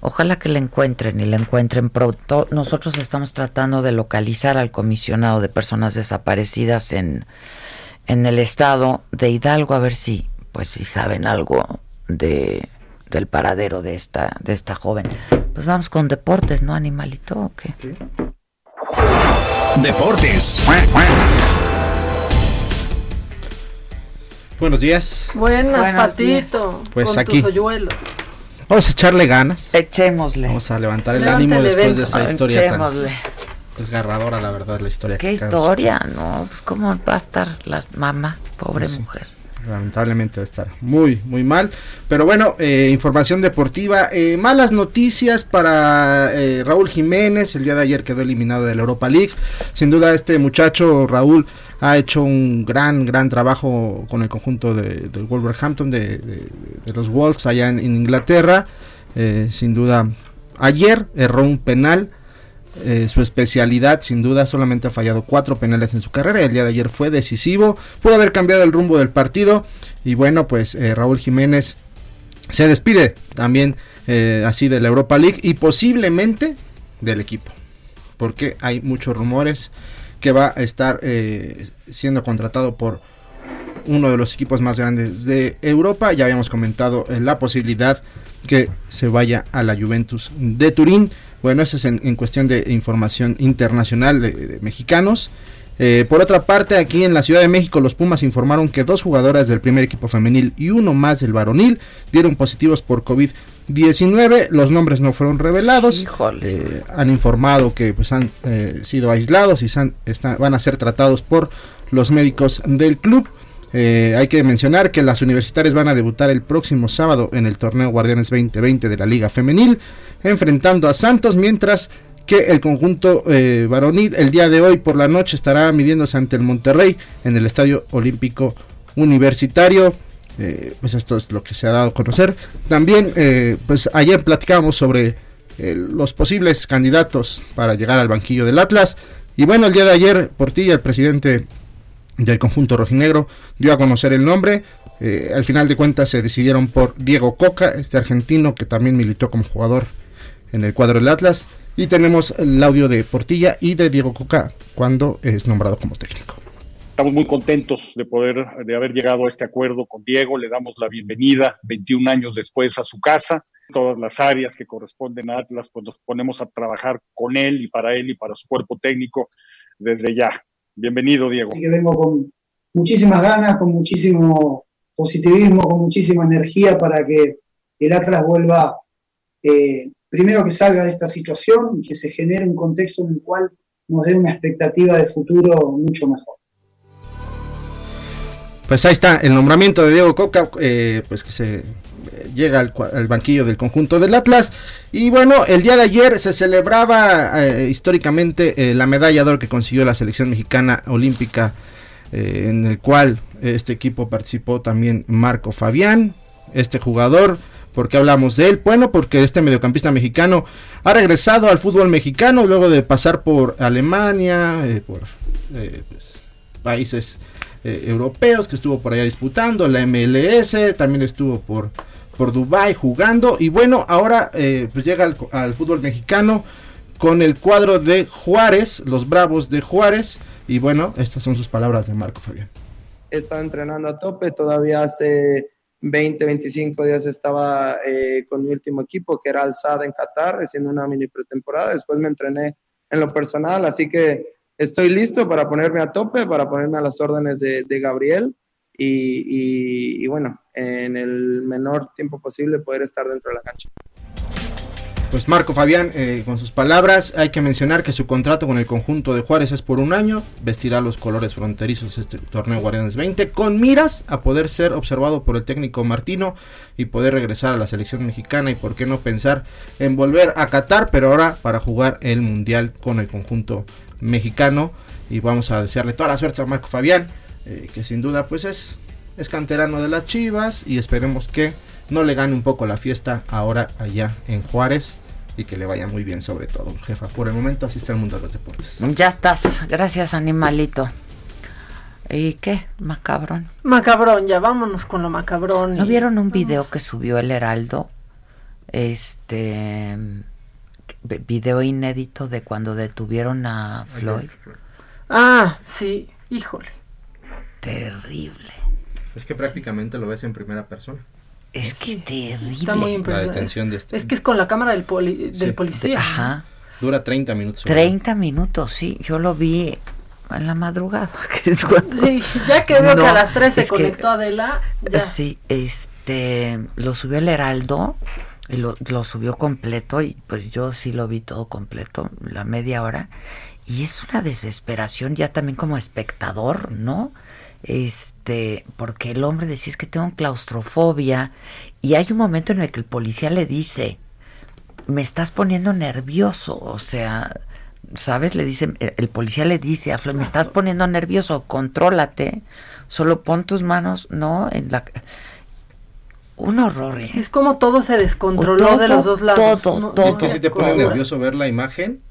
Ojalá que la encuentren y la encuentren pronto. Nosotros estamos tratando de localizar al comisionado de personas desaparecidas en, en el estado de Hidalgo a ver si pues si saben algo de del paradero de esta de esta joven. Pues vamos con deportes, ¿no, animalito? ¿o qué? Deportes. Buenos días. Buenas, Patito. Pues con aquí. Tus. Vamos a echarle ganas. Echémosle. Vamos a levantar el ánimo después de esa historia Echémosle. tan desgarradora, la verdad, la historia. ¿Qué que historia? No, pues cómo va a estar la mamá, pobre Sí. mujer. Lamentablemente va a estar muy, muy mal. Pero bueno, eh, información deportiva. eh, malas noticias para eh, Raúl Jiménez. El día de ayer quedó eliminado de la Europa League. Sin duda este muchacho, Raúl, ha hecho un gran, gran trabajo con el conjunto de, del Wolverhampton, de, de- los Wolves allá en, en Inglaterra. Sin duda, ayer erró un penal. Eh, su especialidad, sin duda, solamente ha fallado cuatro penales en su carrera. El día de ayer fue decisivo. Pudo haber cambiado el rumbo del partido. Y bueno, pues eh, Raúl Jiménez se despide también eh, así de la Europa League y posiblemente del equipo. Porque hay muchos rumores que va a estar siendo contratado por uno de los equipos más grandes de Europa. Ya habíamos comentado la posibilidad que se vaya a la Juventus de Turín. Bueno, eso es en, en cuestión de información internacional de, de mexicanos. Eh, por otra parte, aquí en la Ciudad de México, los Pumas informaron que dos jugadoras del primer equipo femenil y uno más del varonil dieron positivos por COVID-19. Los nombres no fueron revelados. Eh, han informado que pues, han eh, sido aislados y san- está- van a ser tratados por los médicos del club. Eh, hay que mencionar que las universitarias van a debutar el próximo sábado en el torneo Guardianes 2020 de la Liga Femenil, enfrentando a Santos, mientras que el conjunto eh, varonil el día de hoy por la noche estará midiéndose ante el Monterrey en el Estadio Olímpico Universitario. Eh, pues esto es lo que se ha dado a conocer. También, eh, pues ayer platicábamos sobre los posibles candidatos para llegar al banquillo del Atlas. Y bueno, el día de ayer, Portilla, el presidente del conjunto rojinegro, dio a conocer el nombre. Eh, al final de cuentas se decidieron por Diego Coca, este argentino que también militó como jugador en el cuadro del Atlas. Y tenemos el audio de Portilla y de Diego Coca cuando es nombrado como técnico. Estamos muy contentos de poder, de haber llegado a este acuerdo con Diego. Le damos la bienvenida 21 años después a su casa. Todas las áreas que corresponden a Atlas, pues nos ponemos a trabajar con él y para él y para su cuerpo técnico desde ya. Bienvenido, Diego. Así que vengo con muchísimas ganas, con muchísimo positivismo, con muchísima energía para que el Atlas vuelva eh, primero que salga de esta situación y que se genere un contexto en el cual nos dé una expectativa de futuro mucho mejor. Pues ahí está el nombramiento de Diego Coca, eh, pues que se llega al, banquillo del conjunto del Atlas. Y bueno, el día de ayer se celebraba eh, históricamente eh, la medalla de oro que consiguió la selección mexicana olímpica, eh, en el cual este equipo participó también Marco Fabián, este jugador. ¿Por qué hablamos de él? Bueno, porque este mediocampista mexicano ha regresado al fútbol mexicano luego de pasar por Alemania, por pues, países europeos que estuvo por allá disputando, la MLS, también estuvo por por Dubai jugando. Y bueno, ahora eh, pues llega al, fútbol mexicano con el cuadro de Juárez, los Bravos de Juárez. Y bueno, estas son sus palabras de Marco Fabián. Estaba entrenando a tope, todavía hace 20, 25 días estaba eh, con mi último equipo que era Alzada en Qatar, haciendo una mini pretemporada, después me entrené en lo personal, así que estoy listo para ponerme a tope, para ponerme a las órdenes de, de Gabriel y, bueno, en el menor tiempo posible poder estar dentro de la cancha. Pues Marco Fabián, eh, con sus palabras, hay que mencionar que su contrato con el conjunto de Juárez es por un año, vestirá los colores fronterizos este torneo Guardianes 20, con miras a poder ser observado por el técnico Martino y poder regresar a la selección mexicana y por qué no pensar en volver a Qatar, pero ahora para jugar el Mundial con el conjunto mexicano. Y vamos a desearle toda la suerte a Marco Fabián eh, que sin duda pues es, es canterano de las Chivas y esperemos que no le gane un poco la fiesta ahora allá en Juárez y que le vaya muy bien sobre todo, jefa. Por el momento así está el mundo de los deportes. Ya estás, gracias animalito. ¿Y qué? Macabrón. Macabrón, ya vámonos con lo macabrón. ¿No vieron un video que subió el Heraldo? Este video inédito de cuando detuvieron a Floyd. Ah, sí, híjole terrible. Es que prácticamente lo ves en primera persona. Es que terrible. Está muy La detención de este. Es que es con la cámara del, del policía. Ajá. Dura 30 minutos. 30 minutos, sí. Yo lo vi en la madrugada. Que es Sí, ya que veo que a las 3 se conectó Adela. Ya. Sí, este, lo subió el Heraldo. Y lo, lo subió completo y pues yo sí lo vi todo completo, la media hora. Y es una desesperación ya también como espectador, ¿no? Este, porque el hombre decía es que tengo claustrofobia y hay un momento en el que el policía le dice, me estás poniendo nervioso, o sea, ¿sabes? Le dice, el policía le dice a Floyd, me estás poniendo nervioso, contrólate, solo pon tus manos, ¿no? En la... Un horror, ¿eh? es como todo se descontroló de los dos lados. Todo, todo. Es que si te pone nervioso ver la imagen,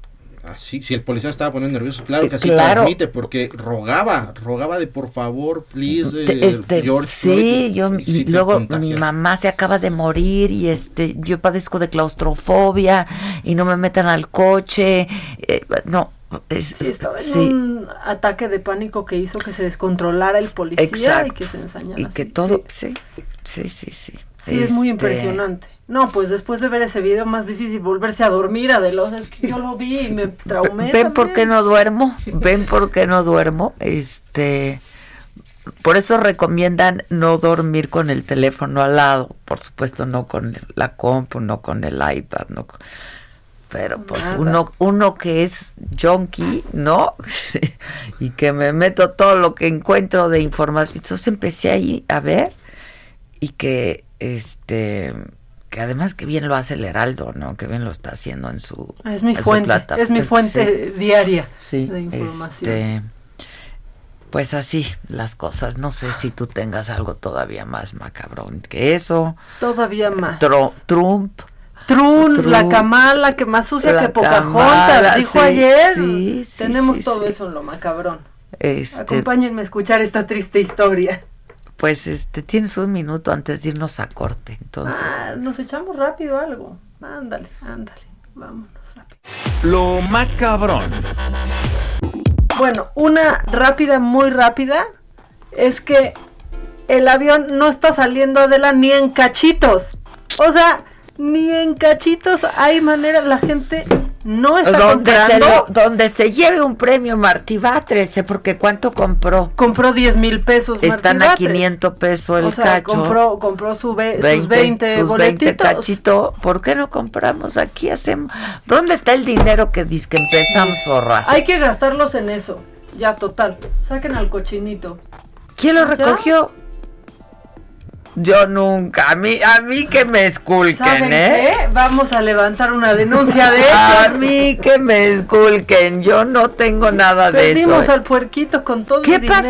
Así, si el policía estaba poniendo nervioso, claro que así transmite, porque rogaba, rogaba de por favor, please, eh, este, George Sí, yo, y luego mi mamá se acaba de morir y este, yo padezco de claustrofobia y no me metan al coche, eh, no. Es, sí, estaba en un ataque de pánico que hizo que se descontrolara el policía y que se ensañara. Y que todo, sí, sí, sí, sí. Sí, es muy este, impresionante. No, pues después de ver ese video más difícil volverse a dormir, Adelos, es que yo lo vi y me traumé. Ven por qué no duermo, ven por qué no duermo. Este, por eso recomiendan no dormir con el teléfono al lado, por supuesto no con la compu, no con el iPad, no pero pues uno uno que es junkie, ¿no? y que me meto todo lo que encuentro de información. Entonces empecé ahí a ver y que este que además que bien lo hace el Heraldo, ¿no? Que bien lo está haciendo en su es mi fuente, es mi fuente diaria sí, de información. Este, pues así las cosas. No sé si tú tengas algo todavía más macabrón que eso. Todavía más. Trump. Trump, la camala que más sucia que Pocahontas, dijo ayer. Sí, Tenemos todo eso en lo macabrón. Este, Acompáñenme a escuchar esta triste historia. Pues este, tienes un minuto antes de irnos a corte, entonces. Ah, nos echamos rápido algo. Ándale, ándale, vámonos rápido. Lo macabrón. Bueno, una rápida, muy rápida, es que el avión no está saliendo de la ni en cachitos. O sea, ni en cachitos hay manera, la gente no está donde comprando. Se donde se lleve un premio Martí Batres, ¿eh? porque ¿cuánto compró? Compró 10 mil pesos. Están a 500 pesos el o sea, cacho. Compró, compró su sus 20 sus boletitos. 20 cachito. ¿Por qué no compramos aquí? hacemos ¿Dónde está el dinero que dice que empezamos a ahorrar? Hay que gastarlos en eso. Ya, total. Saquen al cochinito. ¿Quién lo recogió? Yo nunca, a mí, a mí que me esculquen, ¿Saben ¿eh? Qué? Vamos a levantar una denuncia de hechos. A mí que me esculquen, yo no tengo nada de eso. Perdimos al puerquito con todo ¿Qué el dinero.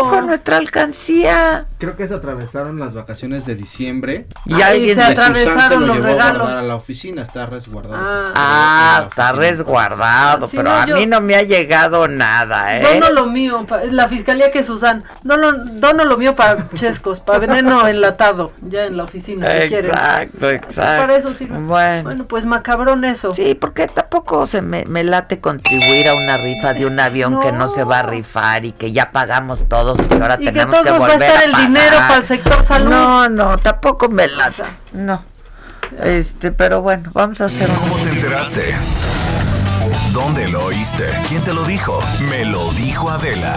pasó con nuestra alcancía? Creo que se atravesaron las vacaciones de diciembre. Y alguien se se atravesaron atravesaron lo los llevó a regalos. guardar a la oficina, está resguardado. Ah, está resguardado, Sí, pero no, a yo- mí no me ha llegado nada, ¿eh? Dono lo mío, pa- la fiscalía que Susan. Dono, dono lo mío para chescos, para veneno ya en la oficina, si quieren. Exacto, exacto. Para eso sirve. Bueno. Bueno, pues macabrón eso. Sí, porque tampoco se me, me late contribuir a una rifa de un avión que no se va a rifar y que ya pagamos todos y que ahora Y que tenemos todos que va a volver estar el pagar. dinero para el sector salud. No, no, tampoco me late. No. Este, pero bueno, vamos a hacer un ¿Cómo te enteraste? ¿Dónde lo oíste? ¿Quién te lo dijo? Me lo dijo Adela.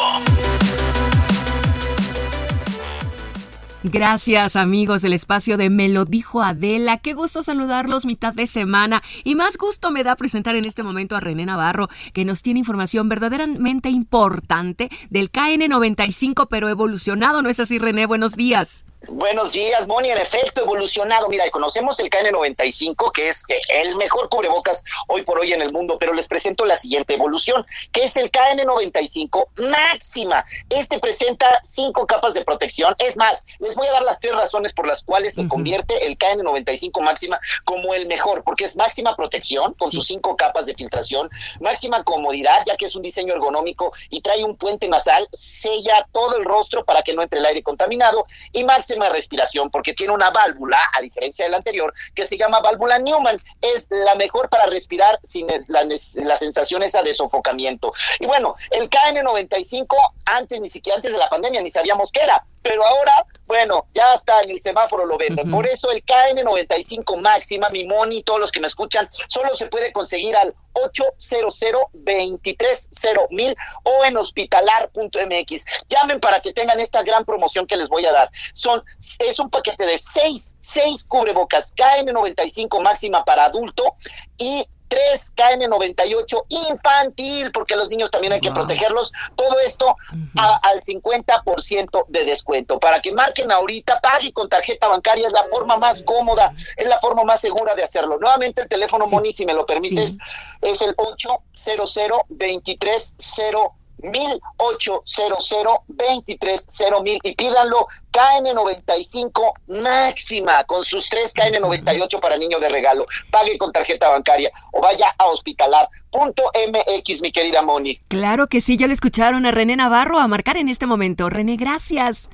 Gracias amigos del espacio de Me lo dijo Adela. Qué gusto saludarlos mitad de semana y más gusto me da presentar en este momento a René Navarro que nos tiene información verdaderamente importante del KN95 pero evolucionado. ¿No es así René? Buenos días. Buenos días, Moni. En efecto, evolucionado. Mira, conocemos el KN95, que es el mejor cubrebocas hoy por hoy en el mundo, pero les presento la siguiente evolución, que es el KN95 máxima. Este presenta cinco capas de protección. Es más, les voy a dar las tres razones por las cuales se convierte el KN95 máxima como el mejor, porque es máxima protección con sus cinco capas de filtración, máxima comodidad, ya que es un diseño ergonómico y trae un puente nasal, sella todo el rostro para que no entre el aire contaminado y máxima respiración porque tiene una válvula, a diferencia del anterior, que se llama válvula Newman. Es la mejor para respirar sin la, la sensación esa de sofocamiento. Y bueno, el KN95, antes ni siquiera antes de la pandemia ni sabíamos qué era, pero ahora, bueno, ya está en el semáforo lo venden. Por eso el KN95 máxima, mi Moni, todos los que me escuchan, solo se puede conseguir al 800 230 mil o en hospitalar.mx. Llamen para que tengan esta gran promoción que les voy a dar. Son es un paquete de seis, seis cubrebocas KN95 máxima para adulto y 3 KN98 infantil, porque los niños también hay que protegerlos. Todo esto uh -huh. a, al 50% de descuento. Para que marquen ahorita, pague con tarjeta bancaria, es la forma más cómoda, es la forma más segura de hacerlo. Nuevamente el teléfono, sí. Moni, si me lo permites, es el 800 2300 1800-2300 y pídanlo KN95 máxima con sus tres KN98 para niño de regalo. Pague con tarjeta bancaria o vaya a hospitalar.mx, mi querida Moni. Claro que sí, ya le escucharon a René Navarro a marcar en este momento. René, gracias.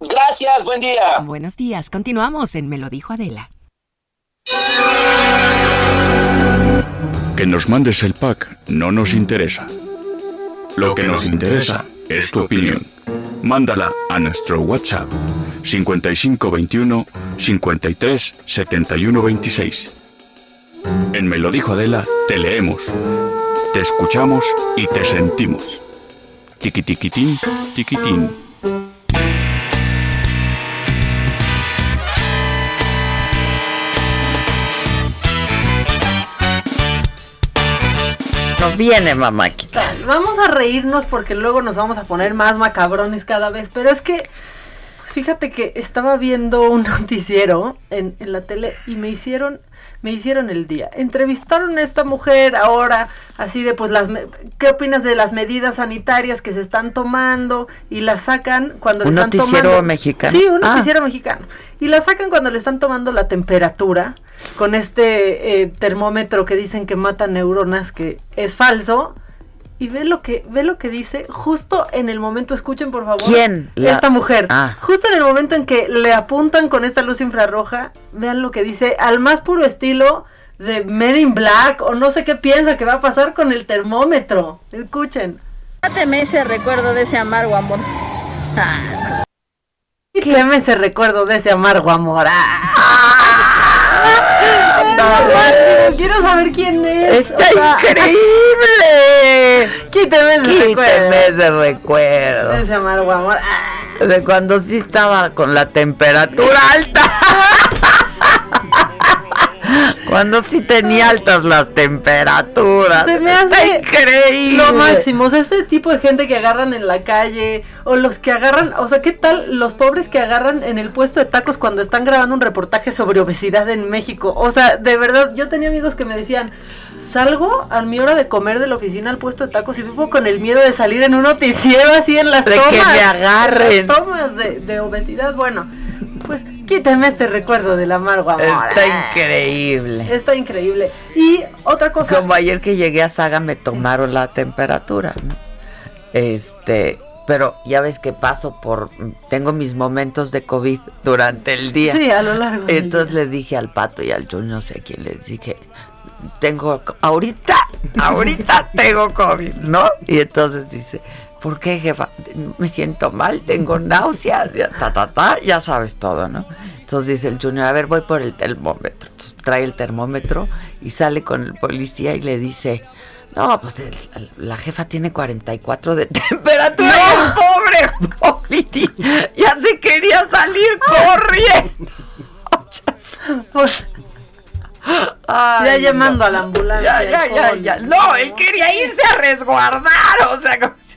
Gracias, buen día. Buenos días, continuamos en Me lo dijo Adela. Que nos mandes el pack no nos interesa. Lo que nos interesa es tu opinión. Mándala a nuestro WhatsApp 5521 53 71 26. En Me lo dijo Adela, te leemos, te escuchamos y te sentimos. Tiquitiquitín, tiquitín. Nos viene, mamá. Tal, Vamos a reírnos porque luego nos vamos a poner más macabrones cada vez. Pero es que, pues fíjate que estaba viendo un noticiero en, en la tele y me hicieron, me hicieron el día. Entrevistaron a esta mujer ahora, así de pues las, ¿qué opinas de las medidas sanitarias que se están tomando? Y las sacan cuando ¿Un le están noticiero tomando. mexicano? Sí, un Ah. noticiero mexicano. Y la sacan cuando le están tomando la temperatura con este eh, termómetro que dicen que mata neuronas, que es falso. y ve lo que ve lo que dice justo en el momento, escuchen por favor. ¿Quién? La- Esta mujer. Ah. Justo en el momento en que le apuntan con esta luz infrarroja, vean lo que dice, al más puro estilo de Men in Black o no sé qué piensa que va a pasar con el termómetro. Escuchen. Máteme ese recuerdo de ese amargo amor. Quíteme ese recuerdo de ese amargo amor. ¡Ah! No, quiero saber quién es. ¡Está o sea, increíble! Quíteme ese Quíteme recuerdo. ese recuerdo. Ese amargo amor. Ah. De cuando sí estaba con la temperatura alta. Cuando sí tenía altas las temperaturas. Se me hace increíble. lo máximo. O sea, este tipo de gente que agarran en la calle, o los que agarran, o sea, ¿qué tal los pobres que agarran en el puesto de tacos cuando están grabando un reportaje sobre obesidad en México? O sea, de verdad, yo tenía amigos que me decían, salgo a mi hora de comer de la oficina al puesto de tacos y vivo con el miedo de salir en un noticiero así en las De que me agarren. en las tomas de, de obesidad. Bueno, pues quíteme este recuerdo del amargo amor. Está increíble. Está increíble. Y otra cosa. Como ayer que llegué a Saga me tomaron la temperatura, ¿no? Este, pero ya ves que paso por, tengo mis momentos de COVID durante el día. Sí, a lo largo Entonces le dije al Pato y al Jun, no sé quién les dije, tengo, ahorita, ahorita tengo COVID, ¿no? Y entonces dice, ¿por qué, jefa? Me siento mal, tengo náuseas, ya, ta, ta, ta, ya sabes todo, ¿no? Entonces dice el Junior, a ver, voy por el termómetro. Entonces trae el termómetro y sale con el policía y le dice, no, pues la jefa tiene 44 de temperatura. El pobre poli ya se quería salir corriendo. Ay, ya no. llamando a la ambulancia. Ya, ya, ya, ya. No, él quería irse a resguardar, o sea, como si-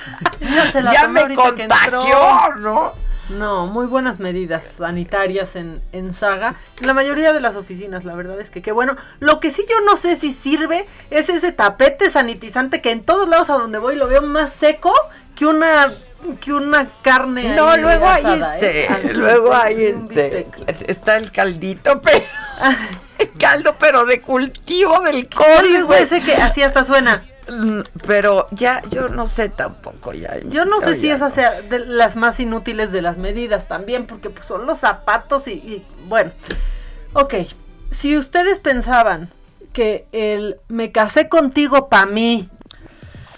Ya, se la Ya tomó me ahorita que entró. contagió, ¿no? No, muy buenas medidas sanitarias en, en Saga. En la mayoría de las oficinas, la verdad es que qué bueno. Lo que sí yo no sé si sirve es ese tapete sanitizante que en todos lados a donde voy lo veo más seco que una que una carne. No, ahí luego hay asada, ¿eh? este, luego hay este, está el caldito, pero el caldo, pero de cultivo del col, güey. ese que así hasta suena. Mm, Pero ya, yo no sé tampoco ya. Yo no sé si ya esa sea de las más inútiles de las medidas también, porque pues, son los zapatos y, y, bueno. Ok, si ustedes pensaban que el me casé contigo pa' mí,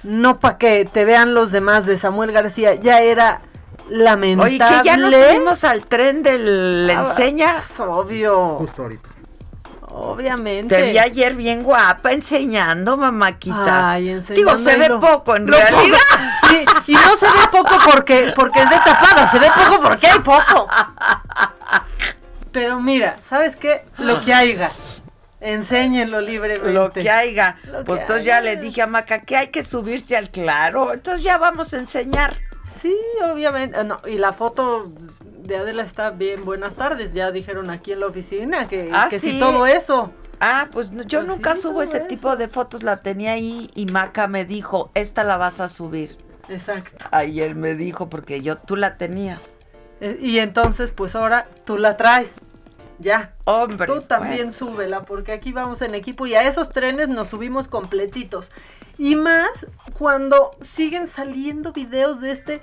no pa' que te vean los demás de Samuel García, ya era lamentable. Oye, que ya nos subimos al tren del Ah, enseña. es obvio. Justo ahorita. Obviamente. Te vi ayer bien guapa enseñando, mamáquita. Ay, Digo, se ve poco en realidad. poco. Y, y no se ve poco porque, porque es de tapada, se ve poco porque hay poco. Pero mira, ¿sabes qué? Lo que haya. Enséñenlo libremente. Lo que haya. Lo Pues que entonces ya le dije a Maca que hay que subirse al claro. Entonces ya vamos a enseñar. Sí, obviamente. No, y la foto de Adela está bien. Buenas tardes. Ya dijeron aquí en la oficina que, Ah, que sí. sí todo eso. Ah, pues no- yo Pues nunca sí, subo ese eso. tipo de fotos, la tenía ahí y Maca me dijo, esta la vas a subir. Exacto. Ayer me dijo porque yo, tú la tenías. Eh, Y entonces, pues ahora tú la traes. Ya. Hombre. Tú también bueno. súbela, porque aquí vamos en equipo y a esos trenes nos subimos completitos. Y más cuando siguen saliendo videos de este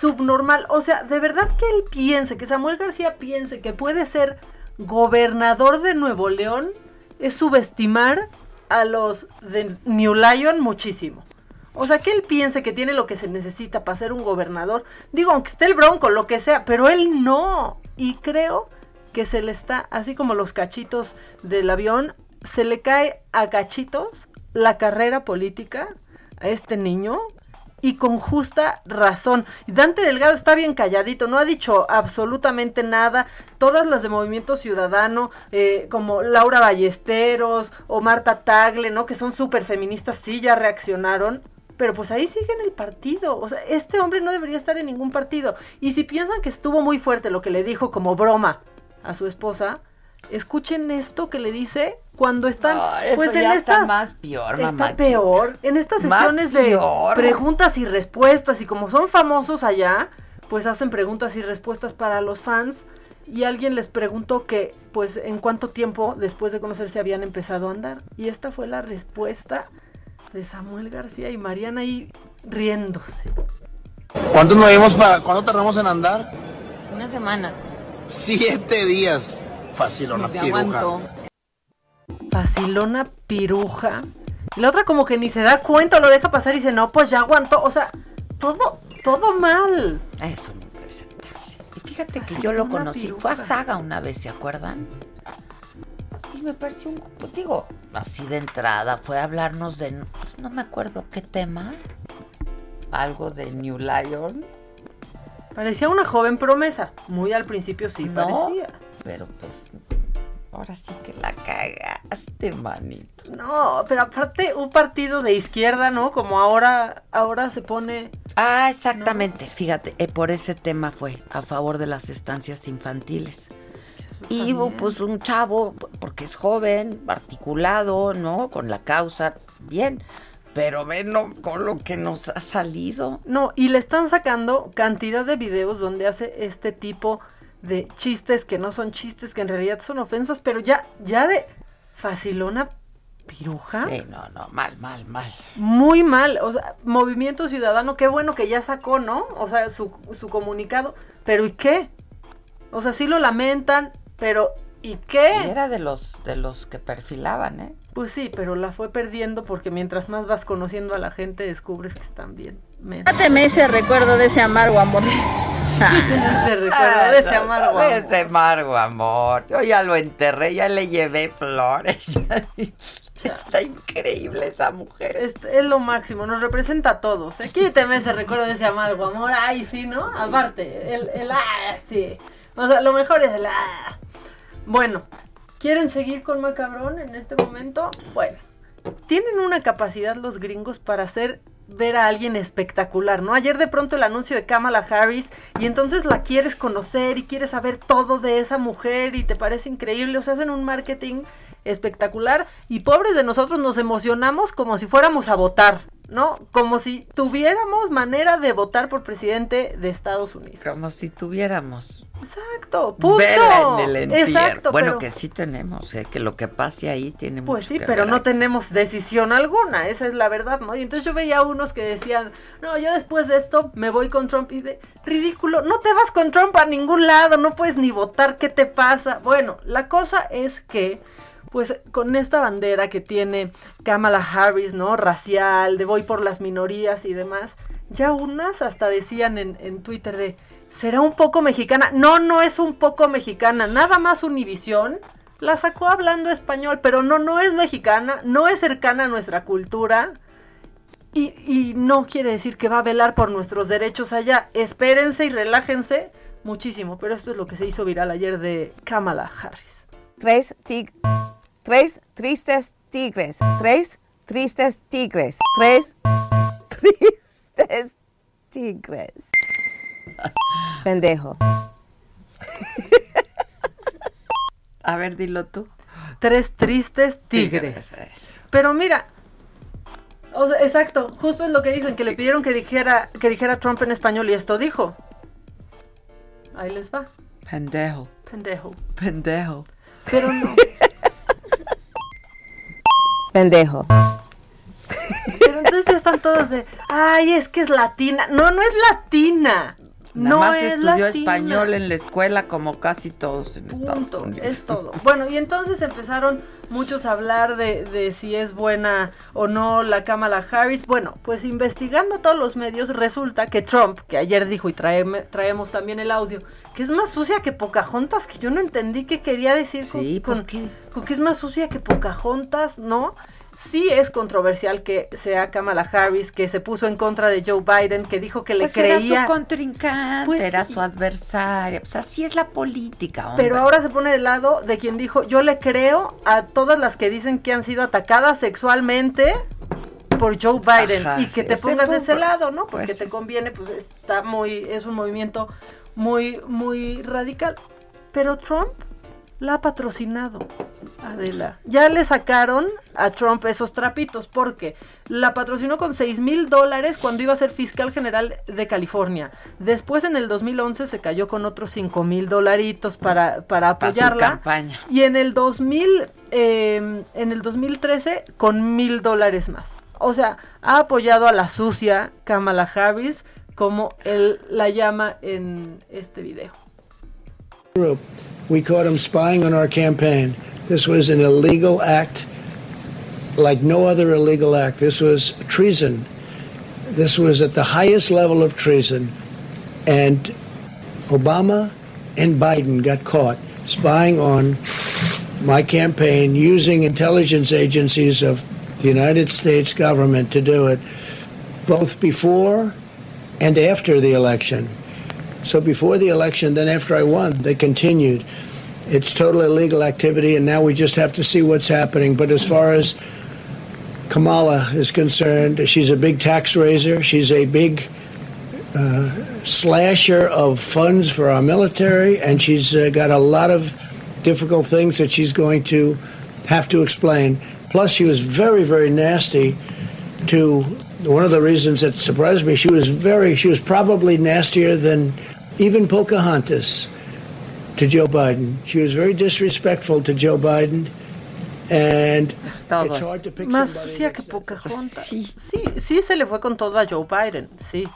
subnormal. O sea, de verdad que él piense, que Samuel García piense que puede ser gobernador de Nuevo León, es subestimar a los de New Lion muchísimo. O sea, que él piense que tiene lo que se necesita para ser un gobernador. Digo, aunque esté el bronco, lo que sea, pero él no. Y creo que se le está, así como los cachitos del avión, se le cae a cachitos la carrera política a este niño y con justa razón. Dante Delgado está bien calladito, no ha dicho absolutamente nada. Todas las de Movimiento Ciudadano, eh, como Laura Ballesteros o Marta Tagle, ¿no? Que son súper feministas, sí ya reaccionaron. Pero pues ahí sigue en el partido. O sea, este hombre no debería estar en ningún partido. Y si piensan que estuvo muy fuerte lo que le dijo como broma a su esposa, escuchen esto que le dice cuando están eso pues en ya está estas más peor, está peor en estas sesiones de preguntas y respuestas y como son famosos allá pues hacen preguntas y respuestas para los fans y alguien les preguntó que pues en cuánto tiempo después de conocerse habían empezado a andar y esta fue la respuesta de Samuel García y Mariana ahí riéndose. ¿Cuánto nos vimos para, cuánto tardamos en andar? Una semana. Siete días. Facilona Se piruja. Facilona piruja. La otra como que ni se da cuenta, lo deja pasar y dice, no, pues ya aguantó. O sea, todo, todo mal. Eso no es presentable. Y fíjate que yo lo conocí, fue a Saga una vez, ¿se acuerdan? Y me pareció un, pues digo, así de entrada, fue a hablarnos de, pues no me acuerdo qué tema, algo de New Lion. Parecía una joven promesa. Muy al principio sí No, parecía. Pero pues ahora sí que la cagaste, manito. No, pero aparte un partido de izquierda, ¿no? Como ahora, ahora se pone. Ah, exactamente, fíjate, eh, por ese tema fue a favor de las estancias infantiles. Y hubo, pues un chavo, porque es joven, articulado, ¿no? Con la causa, bien. Pero ven no, con lo que nos ha salido. No, y le están sacando cantidad de videos donde hace este tipo de chistes que no son chistes, que en realidad son ofensas, pero ya, ya de facilona piruja. Sí, no, no, mal, mal, mal. Muy mal. O sea, Movimiento Ciudadano, qué bueno que ya sacó, ¿no? O sea, su, su comunicado. Pero ¿y qué? O sea, sí lo lamentan, pero ¿y qué? Y era de los, de los que perfilaban, ¿eh? Pues sí, pero la fue perdiendo porque mientras más vas conociendo a la gente descubres que están bien. Men. Máteme ese recuerdo de ese amargo amor. Se recuerda de ese Ah, amargo amor. ese amargo amor. Yo ya lo enterré, ya le llevé flores. ya- Está increíble esa mujer. Es, es lo máximo, nos representa a todos. ¿eh? Quíteme ese recuerdo de ese amargo amor. Ay, sí, ¿no? Aparte, el, el ah, sí. O sea, lo mejor es el ah. Bueno, ¿quieren seguir con Macabrón en este momento? Bueno, tienen una capacidad los gringos para hacer ver a alguien espectacular, ¿no? Ayer de pronto el anuncio de Kamala Harris y entonces la quieres conocer y quieres saber todo de esa mujer y te parece increíble, o sea, hacen un marketing espectacular y pobres de nosotros nos emocionamos como si fuéramos a votar, ¿no? Como si tuviéramos manera de votar por presidente de Estados Unidos. Como si tuviéramos. Exacto, punto. Vela en el entierro. Exacto, bueno, pero- que sí tenemos, ¿eh? que lo que pase ahí tiene Pues mucho sí, que pero ver no ahí. tenemos decisión alguna, esa es la verdad, ¿no? Y entonces yo veía unos que decían, no, yo después de esto me voy con Trump y de, ridículo, no te vas con Trump a ningún lado, no puedes ni votar, ¿qué te pasa? Bueno, la cosa es que, pues con esta bandera que tiene Kamala Harris, ¿no? Racial, de voy por las minorías y demás, ya unas hasta decían en, en Twitter de, ¿será un poco mexicana? No, no es un poco mexicana, nada más Univisión la sacó hablando español, pero no, no es mexicana, no es cercana a nuestra cultura. Y, no quiere decir que va a velar por nuestros derechos allá. Espérense y relájense muchísimo. Pero esto es lo que se hizo viral ayer de Kamala Harris. Tres, tig- tres tristes tigres. Tres tristes tigres. Tres tristes tigres. Pendejo. A ver, dilo tú. Tres tristes tigres. Pero mira, o sea, exacto, justo es lo que dicen, que le pidieron que dijera, que dijera Trump en español y esto dijo. Ahí les va, Pendejo, pendejo. pendejo. Pero no. Pendejo. Pero entonces ya están todos de, ay, es que es latina. No, no es latina. Nada no más es estudió latina. español en la escuela como casi todos en Estados Punto, Unidos. es todo. Bueno, y entonces empezaron muchos a hablar de, de si es buena o no la Kamala Harris. Bueno, pues investigando todos los medios, resulta que Trump, que ayer dijo y traeme- traemos también el audio, que es más sucia que Pocahontas, que yo no entendí qué quería decir con, Sí, ¿por con- con que es más sucia que Pocahontas, ¿no? Sí es controversial que sea Kamala Harris, que se puso en contra de Joe Biden, que dijo que le Pues era creía... su contrincante, Pues era su adversaria. Pues así es la política, hombre. Pero ahora se pone del lado de quien dijo, yo le creo a todas las que dicen que han sido atacadas sexualmente por Joe Biden Ajá, y que sí, te pongas de ese lado, ¿no? Porque pues- te conviene, pues está muy, es un movimiento muy, muy radical. Pero Trump la ha patrocinado, Adela. Ya le sacaron a Trump esos trapitos porque la patrocinó con 6 mil dólares cuando iba a ser fiscal general de California. Después en el 2011 se cayó con otros 5 mil dolaritos para, para Para su apoyarla. campaña. Y en el 2000, eh, en el 2013 con mil dólares más. o sea, ha apoyado a la sucia Kamala Harris, como él la llama en este video. We caught him spying on our campaign. This was an illegal act like no other illegal act. This was treason. This was at the highest level of treason. And Obama and Biden got caught spying on my campaign using intelligence agencies of the United States government to do it, both before and after the election. So before the election, then after I won, they continued. It's total illegal activity, and now we just have to see what's happening. But as far as Kamala is concerned, she's a big tax raiser. She's a big uh, slasher of funds for our military, and she's uh, got a lot of difficult things that she's going to have to explain. Plus, she was very, very nasty to one of the reasons that surprised me. She was very, she was probably nastier than even Pocahontas to Joe Biden. She was very disrespectful to Joe Biden. And it's hard to pick Más sucia que Pocahontas. Sí. sí, sí se le fue con todo a Joe Biden, sí.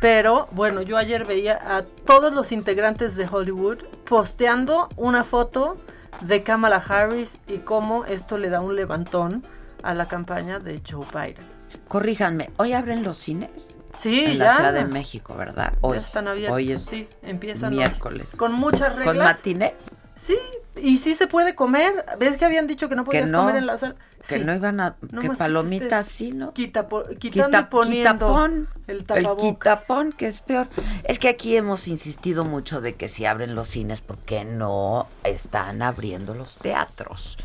Pero bueno, yo ayer veía a todos los integrantes de Hollywood posteando una foto de Kamala Harris y cómo esto le da un levantón a la campaña de Joe Biden. Corríjanme, ¿hoy abren los cines? Sí, en ya. la Ciudad de México, ¿verdad? Hoy, Ya están abiertos. hoy es sí, empiezan miércoles. Con muchas reglas. ¿Con matiné? Sí, y sí se puede comer. ¿Ves que habían dicho que no podías no, comer en la sala? Que Sí. no iban a... No que palomitas sí, ¿no? quita po- quitando y poniendo quitapón, el tapabocas. quitapón, que es peor. Es que aquí hemos insistido mucho de que si abren los cines, ¿por qué no están abriendo los teatros?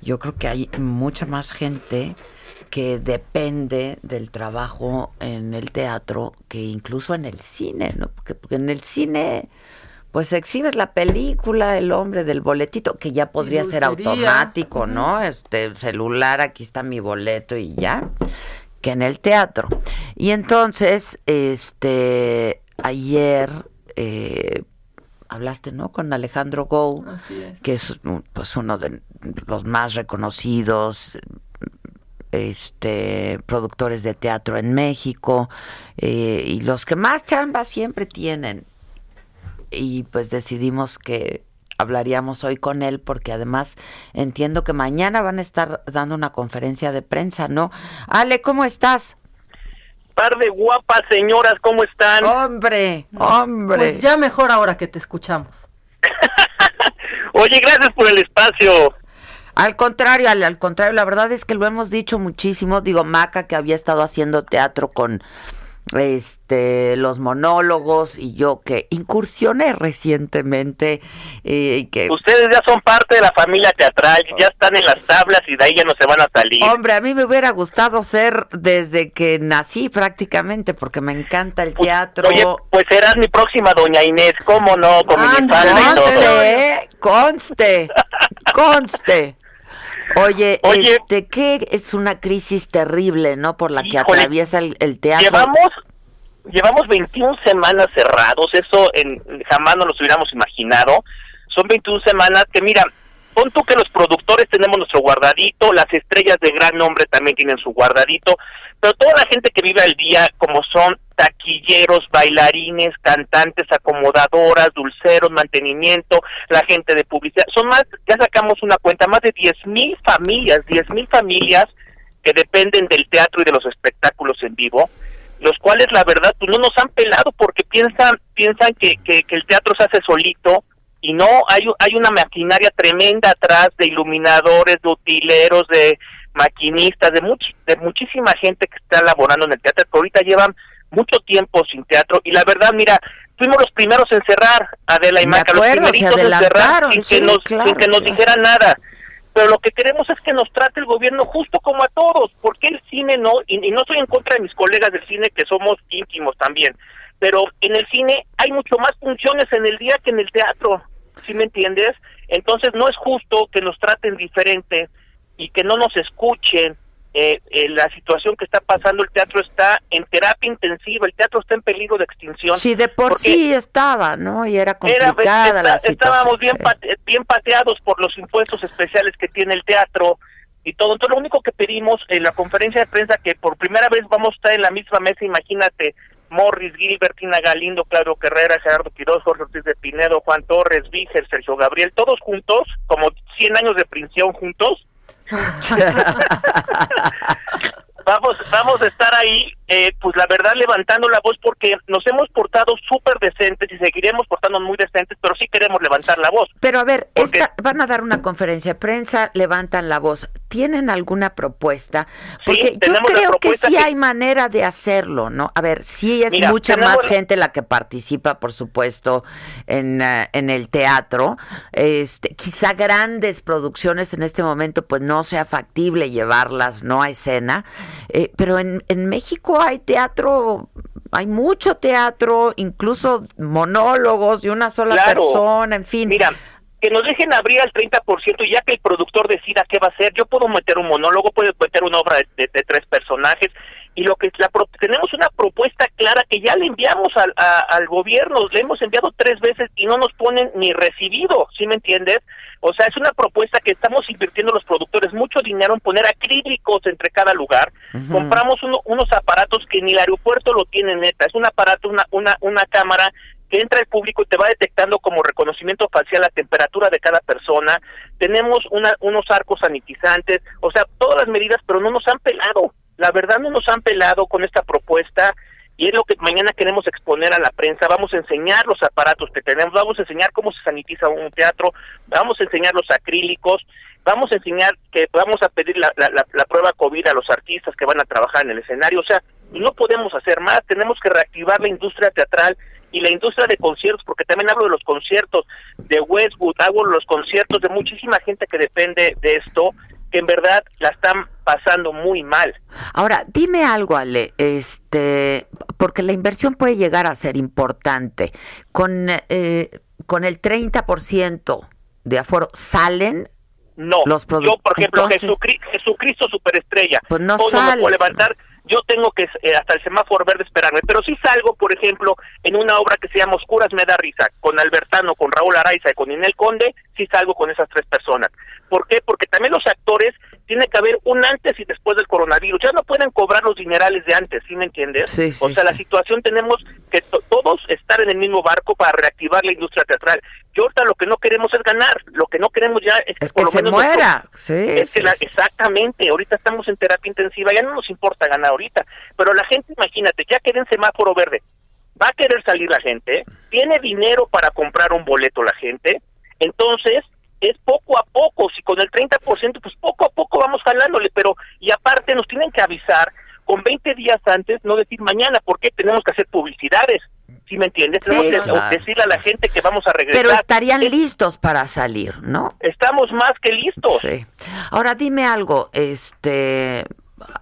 Yo creo que hay mucha más gente que depende del trabajo en el teatro que incluso en el cine, ¿no? Porque, porque en el cine pues exhibes la película, el hombre del boletito, que ya podría ser automático, ¿no? Este celular, aquí está mi boleto y ya, que en el teatro. Y entonces, este, ayer eh, hablaste, ¿no? Con Alejandro Gou, Así es. que es pues uno de los más reconocidos este productores de teatro en México eh, y los que más chamba siempre tienen y pues decidimos que hablaríamos hoy con él porque además entiendo que mañana van a estar dando una conferencia de prensa, ¿no? Ale, ¿cómo estás? Par de guapas señoras, ¿cómo están? Hombre, hombre. Pues ya mejor ahora que te escuchamos. Oye, gracias por el espacio. Al contrario, Ale, al contrario, la verdad es que lo hemos dicho muchísimo. Digo, Maca, que había estado haciendo teatro con este los monólogos y yo que incursioné recientemente eh, que Ustedes ya son parte de la familia teatral, ya están en las tablas y de ahí ya no se van a salir. Hombre, a mí me hubiera gustado ser desde que nací prácticamente porque me encanta el teatro. Oye, pues serás mi próxima doña Inés, ¿cómo no? Con mi Anda, padre y todo. conste, ¿eh? conste, conste. Oye, Oye. este, que es una crisis terrible, ¿no? Por la que Híjole. atraviesa el, el teatro. Llevamos llevamos 21 semanas cerrados, eso en, jamás nos lo hubiéramos imaginado. Son 21 semanas que, mira, pon tú que los productores tenemos nuestro guardadito, las estrellas de gran nombre también tienen su guardadito, pero toda la gente que vive al día, como son taquilleros, bailarines, cantantes, acomodadoras, dulceros, mantenimiento, la gente de publicidad, son más, ya sacamos una cuenta, más de 10 mil familias, 10 mil familias que dependen del teatro y de los espectáculos en vivo, los cuales la verdad pues no nos han pelado porque piensan piensan que, que, que el teatro se hace solito y no hay hay una maquinaria tremenda atrás de iluminadores, de utileros, de maquinistas, de much- de muchísima gente que está laborando en el teatro que ahorita llevan mucho tiempo sin teatro y la verdad mira fuimos los primeros en cerrar Adela y Maca los primeritos en cerrar sin que nos claro, sin que nos claro. dijera nada pero lo que queremos es que nos trate el gobierno justo como a todos, porque el cine no, y, y no estoy en contra de mis colegas del cine que somos íntimos también, pero en el cine hay mucho más funciones en el día que en el teatro, ¿sí me entiendes? Entonces no es justo que nos traten diferente y que no nos escuchen. Eh, eh, la situación que está pasando, el teatro está en terapia intensiva, el teatro está en peligro de extinción. Sí, de por sí estaba, ¿no? Y era era, complicada está- la situación. estábamos bien, pate- bien pateados por los impuestos especiales que tiene el teatro. y todo. Entonces, lo único que pedimos en la conferencia de prensa, que por primera vez vamos a estar en la misma mesa, imagínate, Morris, Gilbert, Tina Galindo, Claudio Carrera, Gerardo Quiroz, Jorge Ortiz de Pinedo, Juan Torres, Víger, Sergio Gabriel, todos juntos, como 100 años de prisión juntos. vamos, vamos a estar ahí, eh, pues la verdad levantando la voz porque nos hemos portado súper decentes y seguiremos portando muy decentes, pero sí queremos levantar la voz. Pero a ver, esta, van a dar una conferencia de prensa, levantan la voz. ¿Tienen alguna propuesta? Porque yo creo que sí que- hay manera de hacerlo, ¿no? A ver, sí es Mira, mucha tenemos más gente la que participa, por supuesto, en, eh, en el teatro. Este, quizá grandes producciones en este momento, pues no sea factible llevarlas, no a escena. Eh, pero en, en México hay teatro, hay mucho teatro, incluso monólogos de una sola Claro. persona, en fin. Mira, que nos dejen abrir al 30% y ya que el productor decida qué va a hacer, yo puedo meter un monólogo, puedo meter una obra de, de- de tres personajes y lo que es la pro- tenemos una propuesta clara que ya le enviamos al, a- al gobierno, le hemos enviado tres veces y no nos ponen ni recibido, ¿sí me entiendes? O sea, es una propuesta que estamos invirtiendo los productores mucho dinero en poner acrílicos entre cada lugar. Compramos uno- unos aparatos que ni el aeropuerto lo tiene neta. Es un aparato, una, una, una cámara que entra el público y te va detectando como reconocimiento facial la temperatura de cada persona. Tenemos una, unos arcos sanitizantes, o sea, todas las medidas, pero no nos han pelado. La verdad no nos han pelado con esta propuesta y es lo que mañana queremos exponer a la prensa. Vamos a enseñar los aparatos que tenemos, vamos a enseñar cómo se sanitiza un teatro, vamos a enseñar los acrílicos, vamos a enseñar que vamos a pedir la, la, la- prueba COVID a los artistas que van a trabajar en el escenario. O sea, no podemos hacer más, tenemos que reactivar la industria teatral y la industria de conciertos, porque también hablo de los conciertos de Westwood, de los conciertos de muchísima gente que depende de esto, que en verdad la están pasando muy mal. Ahora, dime algo, Ale, este, porque la inversión puede llegar a ser importante. Con, eh, con el 30% de aforo, ¿salen No, los yo por ejemplo Entonces, Jesucri- Jesucristo superestrella, Pues no puedo levantar, yo tengo que eh, hasta el semáforo verde esperarme, pero sí salgo, por ejemplo, en una obra que se llama Oscuras me da risa, con Albertano, con Raúl Araiza y con Inel Conde, sí salgo con esas tres personas. ¿Por qué? Porque también los actores tiene que haber un antes y después del coronavirus. Ya no pueden cobrar los dinerales de antes, ¿sí me entiendes? Sí, o sí, sea, la situación tenemos que to- todos estar en el mismo barco para reactivar la industria teatral. Y ahorita lo que no queremos es ganar, lo que no queremos ya es que, Es que por lo se menos muera. Es que la- sí. exactamente, ahorita estamos en terapia intensiva, ya no nos importa ganar ahorita, pero la gente, imagínate, ya queda en semáforo verde, va a querer salir la gente, tiene dinero para comprar un boleto la gente, entonces es poco a poco, si con el 30%, pues poco a poco vamos jalándole, pero y aparte nos tienen que avisar con 20 días antes, no decir mañana, porque tenemos que hacer publicidades, ¿sí me entiendes? Sí, tenemos que decirle a la gente que vamos a regresar. pero estarían Es- listos para salir, ¿no? Estamos más que listos. Sí. Ahora dime algo, este,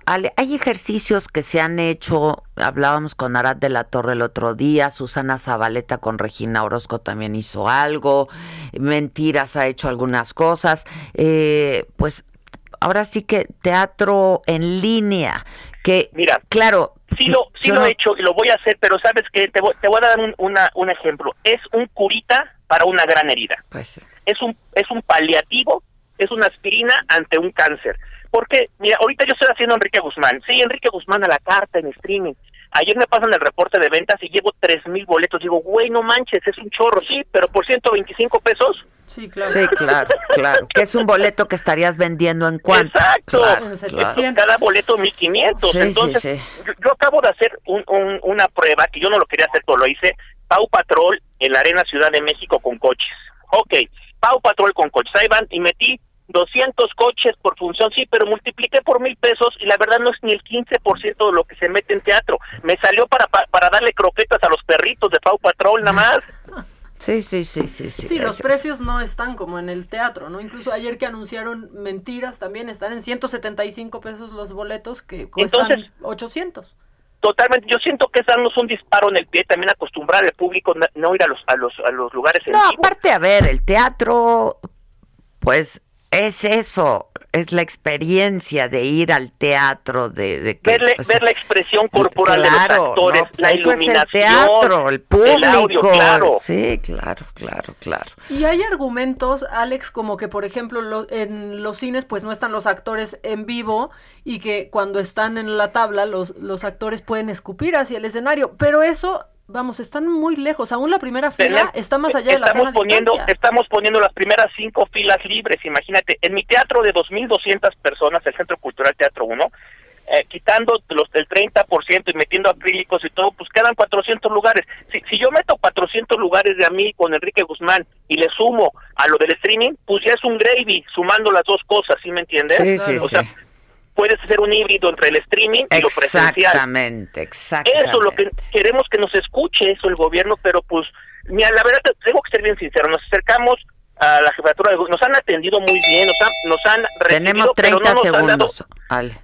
Ale, hay ejercicios que se han hecho, hablábamos con Arad de la Torre el otro día, Susana Zabaleta con Regina Orozco también hizo algo, Mentiras ha hecho algunas cosas, eh, pues ahora sí que teatro en línea, que Mira, claro, Sí lo, sí lo no- he hecho y lo voy a hacer, pero sabes que te, voy- te voy a dar un, una, un ejemplo. Es un curita para una gran herida. Pues Es un es un paliativo, es una aspirina ante un cáncer. Porque, mira, ahorita yo estoy haciendo Enrique Guzmán. Sí, Enrique Guzmán a la carta en streaming. Ayer me pasan el reporte de ventas y llevo tres mil boletos. Digo, güey, no manches, es un chorro, sí, pero por 125 pesos. Sí, claro. Sí, claro, claro. Que es un boleto que estarías vendiendo en cuánto. Exacto. Claro, claro. Cada boleto 1500. Sí, Entonces, sí, sí. Yo, yo acabo de hacer un- un- una prueba que yo no lo quería hacer, pero lo hice. Pau Patrol en la Arena Ciudad de México con coches. Ok, Pau Patrol con coches. Ahí van y metí 200 coches por función, sí, pero multipliqué por mil pesos y la verdad no es ni el 15% de lo que se mete en teatro. Me salió para, pa- para darle croquetas a los perritos de Pau Patrol nada más. Sí, sí, sí, sí, sí. Sí, los precios no están como en el teatro, ¿no? Incluso ayer que anunciaron mentiras también están en 175 pesos los boletos que cuestan Entonces- 800. Totalmente, yo siento que es darnos un disparo en el pie, también acostumbrar al público no, ir a los a los a los lugares en No, vivo. aparte, a ver, el teatro, pues es eso, es la experiencia de ir al teatro, de, de que, Verle- o sea, ver la expresión corporal claro, de los actores, no, pues la eso es el iluminación, teatro, el público. audio, claro. Sí, claro, claro, claro. Y hay argumentos, Alex, como que por ejemplo lo- en los cines pues no están los actores en vivo y que cuando están en la tabla los, los actores pueden escupir hacia el escenario, pero eso, vamos, están muy lejos, aún la primera fila Tenemos- está más allá de la estamos sana poniendo distancia. estamos poniendo las primeras cinco filas libres imagínate en mi teatro de 2.200 personas el Centro Cultural Teatro 1 eh, quitando los del 30% y metiendo acrílicos y todo pues quedan 400 lugares si, si yo meto 400 lugares de a mí con Enrique Guzmán y le sumo a lo del streaming pues ya es un gravy sumando las dos cosas ¿sí me entiendes? Sí, sí, o sí. Puedes hacer un híbrido entre el streaming y lo presencial Exactamente, exactamente. eso lo que queremos que nos escuche eso el gobierno, pero pues mira, la verdad te- tengo que ser bien sincero, nos acercamos a la jefatura de nos han atendido muy bien, nos han nos han recibido, Tenemos pero 30 no nos han dado- segundos.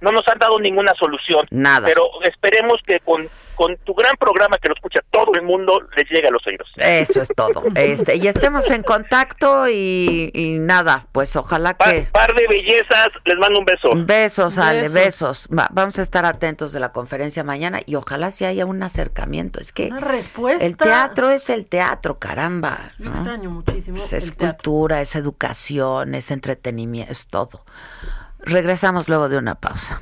No nos han dado ninguna solución. Nada. Pero esperemos que con, con tu gran programa que lo escucha todo el mundo les llegue a los oídos. Eso es todo. Este, y estemos en contacto y, y nada, pues ojalá que... Par de bellezas, les mando un beso. Besos, Ale, Besos. besos. Va- vamos a estar atentos de la conferencia mañana y ojalá si haya un acercamiento. Es que Una respuesta. el teatro es el teatro, caramba. Yo ¿no? extraño muchísimo Pues es el teatro. cultura, es educación, es entretenimiento, es todo. Regresamos luego de una pausa.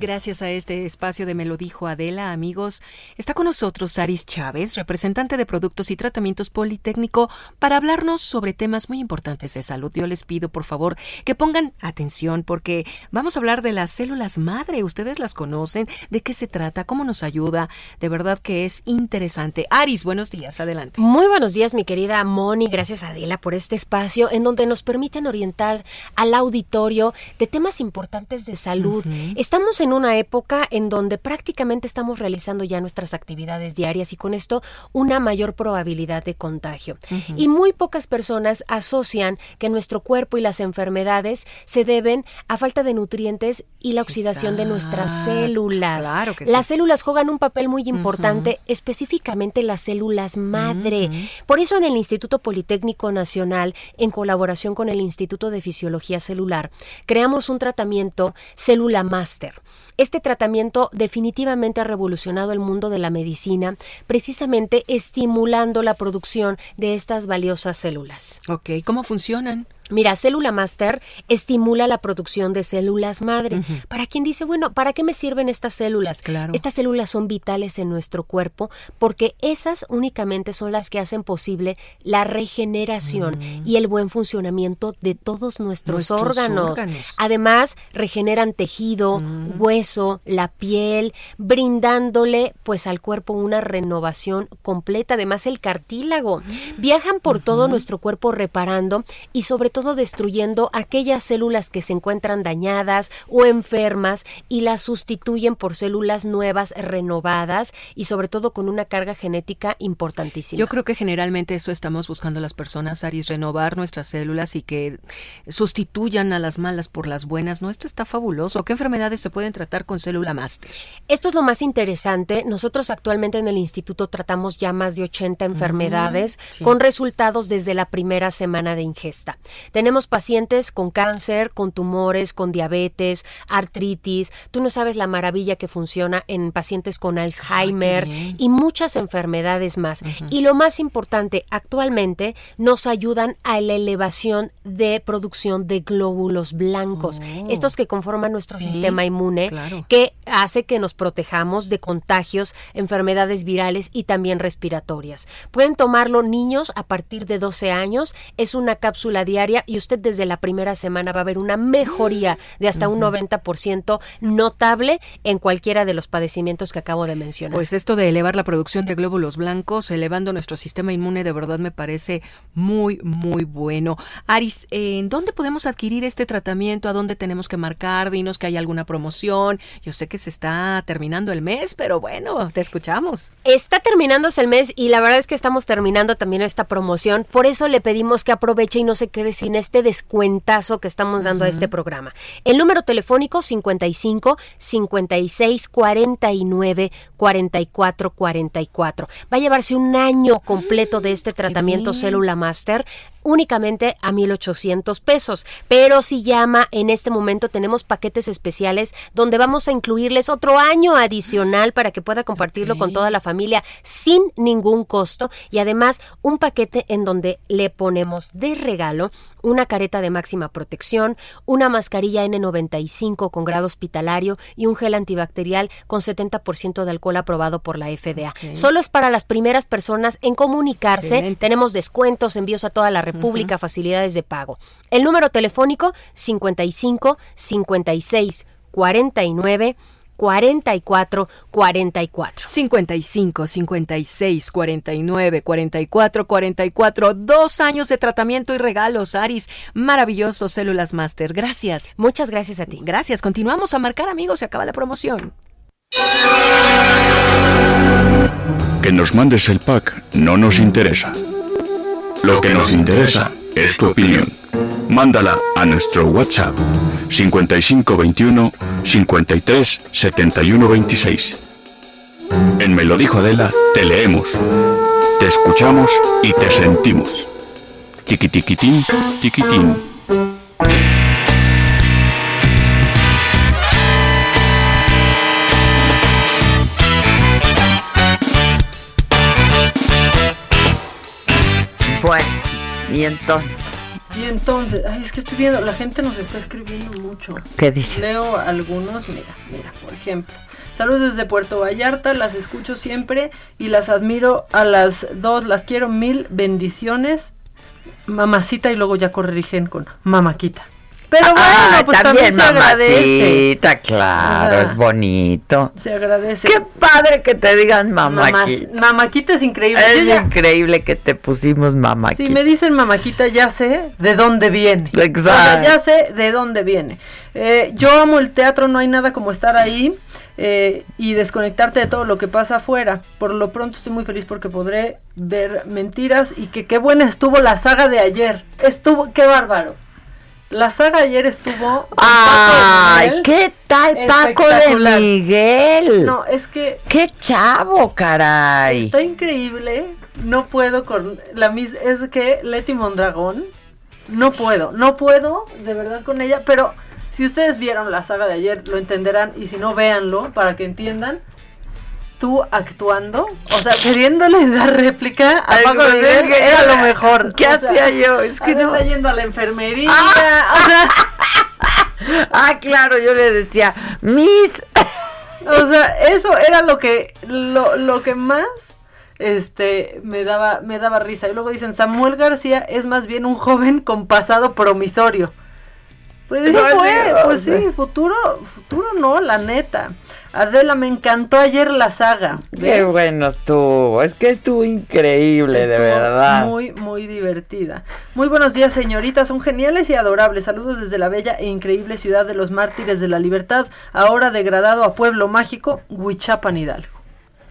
Gracias a este espacio de Me lo dijo Adela, amigos, está con nosotros Saris Chávez, representante de Productos y Tratamientos Politécnico, para hablarnos sobre temas muy importantes de salud. Yo les pido, por favor, que pongan atención porque vamos a hablar de las células madre. Ustedes las conocen, de qué se trata, cómo nos ayuda. De verdad que es interesante. Aris, buenos días, adelante. Muy buenos días, mi querida Moni. Gracias, Adela, por este espacio en donde nos permiten orientar al auditorio de temas importantes de salud. Estamos en una época en donde prácticamente estamos realizando ya nuestras actividades diarias y con esto una mayor probabilidad de contagio. Y muy pocas personas asocian que nuestro cuerpo y las enfermedades se deben a falta de nutrientes y la oxidación de nuestras células. claro que sí. Las células juegan un papel muy importante, específicamente las células madre. Por eso en el Instituto Politécnico Nacional, en colaboración con el Instituto de Fisiología Celular, creamos un tratamiento Célula Master. Este tratamiento definitivamente ha revolucionado el mundo de la medicina, precisamente estimulando la producción de estas valiosas células. Ok, ¿cómo funcionan? Mira, Célula Master estimula la producción de células madre. Para quien dice, bueno, ¿para qué me sirven estas células? Claro. Estas células son vitales en nuestro cuerpo porque esas únicamente son las que hacen posible la regeneración y el buen funcionamiento de todos nuestros, Nuestros órganos. órganos. Además, regeneran tejido, hueso, la piel, brindándole pues al cuerpo una renovación completa. Además, el cartílago. Viajan por todo nuestro cuerpo reparando y sobre todo destruyendo aquellas células que se encuentran dañadas o enfermas y las sustituyen por células nuevas, renovadas y sobre todo con una carga genética importantísima. Yo creo que generalmente eso estamos buscando las personas, Aris, renovar nuestras células y que sustituyan a las malas por las buenas. No, esto está fabuloso. ¿Qué enfermedades se pueden tratar con célula máster? Esto es lo más interesante. Nosotros actualmente en el instituto tratamos ya más de 80 enfermedades sí. con resultados desde la primera semana de ingesta. Tenemos pacientes con cáncer, con tumores, con diabetes, artritis. Tú no sabes la maravilla que funciona en pacientes con Alzheimer y muchas enfermedades más. Y lo más importante, actualmente nos ayudan a la elevación de producción de glóbulos blancos, estos que conforman nuestro Sí, sistema inmune, claro. que hace que nos protejamos de contagios, enfermedades virales y también respiratorias. Pueden tomarlo niños a partir de 12 años, es una cápsula diaria y usted desde la primera semana va a ver una mejoría de hasta un Ujú. 90% notable en cualquiera de los padecimientos que acabo de mencionar. Pues esto de elevar la producción de glóbulos blancos, elevando nuestro sistema inmune, de verdad me parece muy, muy bueno. Aris, ¿en dónde podemos adquirir este tratamiento? ¿A dónde tenemos que marcar? Dinos que hay alguna promoción. Yo sé que se está terminando el mes, pero bueno, te escuchamos. Está terminándose el mes y la verdad es que estamos terminando también esta promoción. Por eso le pedimos que aproveche y no se quede sin este descuentazo que estamos dando a este programa. El número telefónico 55 56 49 44 44. Va a llevarse un año completo de este tratamiento. Célula Master únicamente a 1800 pesos. Pero si llama en este momento tenemos paquetes especiales donde vamos a incluirles otro año adicional para que pueda compartirlo con toda la familia sin ningún costo y además un paquete en donde le ponemos de regalo una careta de máxima protección, una mascarilla N95 con grado hospitalario y un gel antibacterial con 70% de alcohol aprobado por la FDA. Solo es para las primeras personas en comunicarse. Excelente. Tenemos descuentos, envíos a toda la República, facilidades de pago. El número telefónico 55 56 49 44 44. 55, 56, 49, 44, 44. Dos años de tratamiento y regalos, Aris. Maravilloso, Células Master. Gracias. Muchas gracias a ti. Gracias. Continuamos a marcar, amigos. Se acaba la promoción. Que nos mandes el pack no nos interesa. Lo que nos interesa es tu opinión. Mándala a nuestro WhatsApp 5521 53 71 26. En Me dijo Adela, te leemos, te escuchamos y te sentimos. Tiquitiquitín, tiquitín. Bueno, y entonces, Y entonces, ay, es que estoy viendo, la gente nos está escribiendo mucho. ¿Qué dice? Leo algunos, mira, mira, por ejemplo. Saludos desde Puerto Vallarta, las escucho siempre y las admiro a las dos, las quiero mil bendiciones. Mamacita y luego ya corrigen con mamaquita. Pero bueno, ah, pues también, también, se agradece. mamacita, claro, O sea, es bonito. Se agradece. Qué padre que te digan mamaquita. Mamaquita es increíble. Es ya- increíble que te pusimos mamaquita. Si me dicen mamaquita, ya sé de dónde viene. Exacto. O sea, ya sé de dónde viene. Eh, yo amo el teatro, no hay nada como estar ahí eh, y desconectarte de todo lo que pasa afuera. Por lo pronto estoy muy feliz porque podré ver mentiras y que qué buena estuvo la saga de ayer. Estuvo, qué bárbaro. La saga ayer estuvo. con Paco de Ay, Miguel. ¿qué tal Paco de. Miguel? No, es que Qué chavo, caray. Está increíble. No puedo con la mis es que Leti Mondragón no puedo, no puedo de verdad con ella, pero si ustedes vieron la saga de ayer lo entenderán y si no véanlo para que entiendan. Tú actuando, o sea, queriéndole dar réplica a Paco pues, Miguel, que era lo mejor. ¿Qué O sea, hacía yo? Es que no- yendo a la enfermería, Ah. o sea, Ah, claro, yo le decía, Miss. O sea, eso era lo que lo, lo que más este me daba me daba risa. Y luego dicen, Samuel García es más bien un joven con pasado promisorio. Pues sí fue, pues sí, futuro futuro no, la neta. Adela, me encantó ayer la saga. Qué bueno estuvo. Es que estuvo increíble, de verdad. Muy, muy divertida. Muy buenos días, señoritas. Son geniales y adorables. Saludos desde la bella e increíble ciudad de los mártires de la libertad, ahora degradado a pueblo mágico, Huichapan Hidalgo.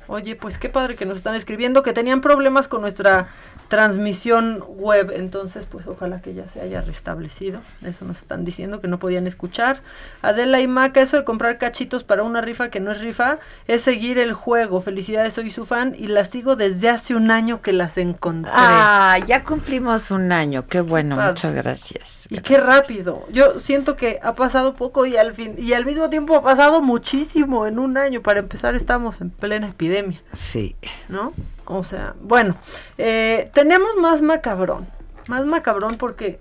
Oye, pues qué padre que nos están escribiendo que tenían problemas con nuestra transmisión web, entonces pues ojalá que ya se haya restablecido. Eso nos están diciendo que no podían escuchar. Adela y Maca, eso de comprar cachitos para una rifa que no es rifa, es seguir el juego. Felicidades, soy su fan y las sigo desde hace un año que las encontré. Ah, ya cumplimos un año, qué bueno, muchas gracias. Y qué rápido. Yo siento que ha pasado poco y al fin y al mismo tiempo ha pasado muchísimo en un año. Para empezar, estamos en plena epidemia. Sí. ¿No? O sea, bueno, eh, tenemos más macabrón. Más macabrón porque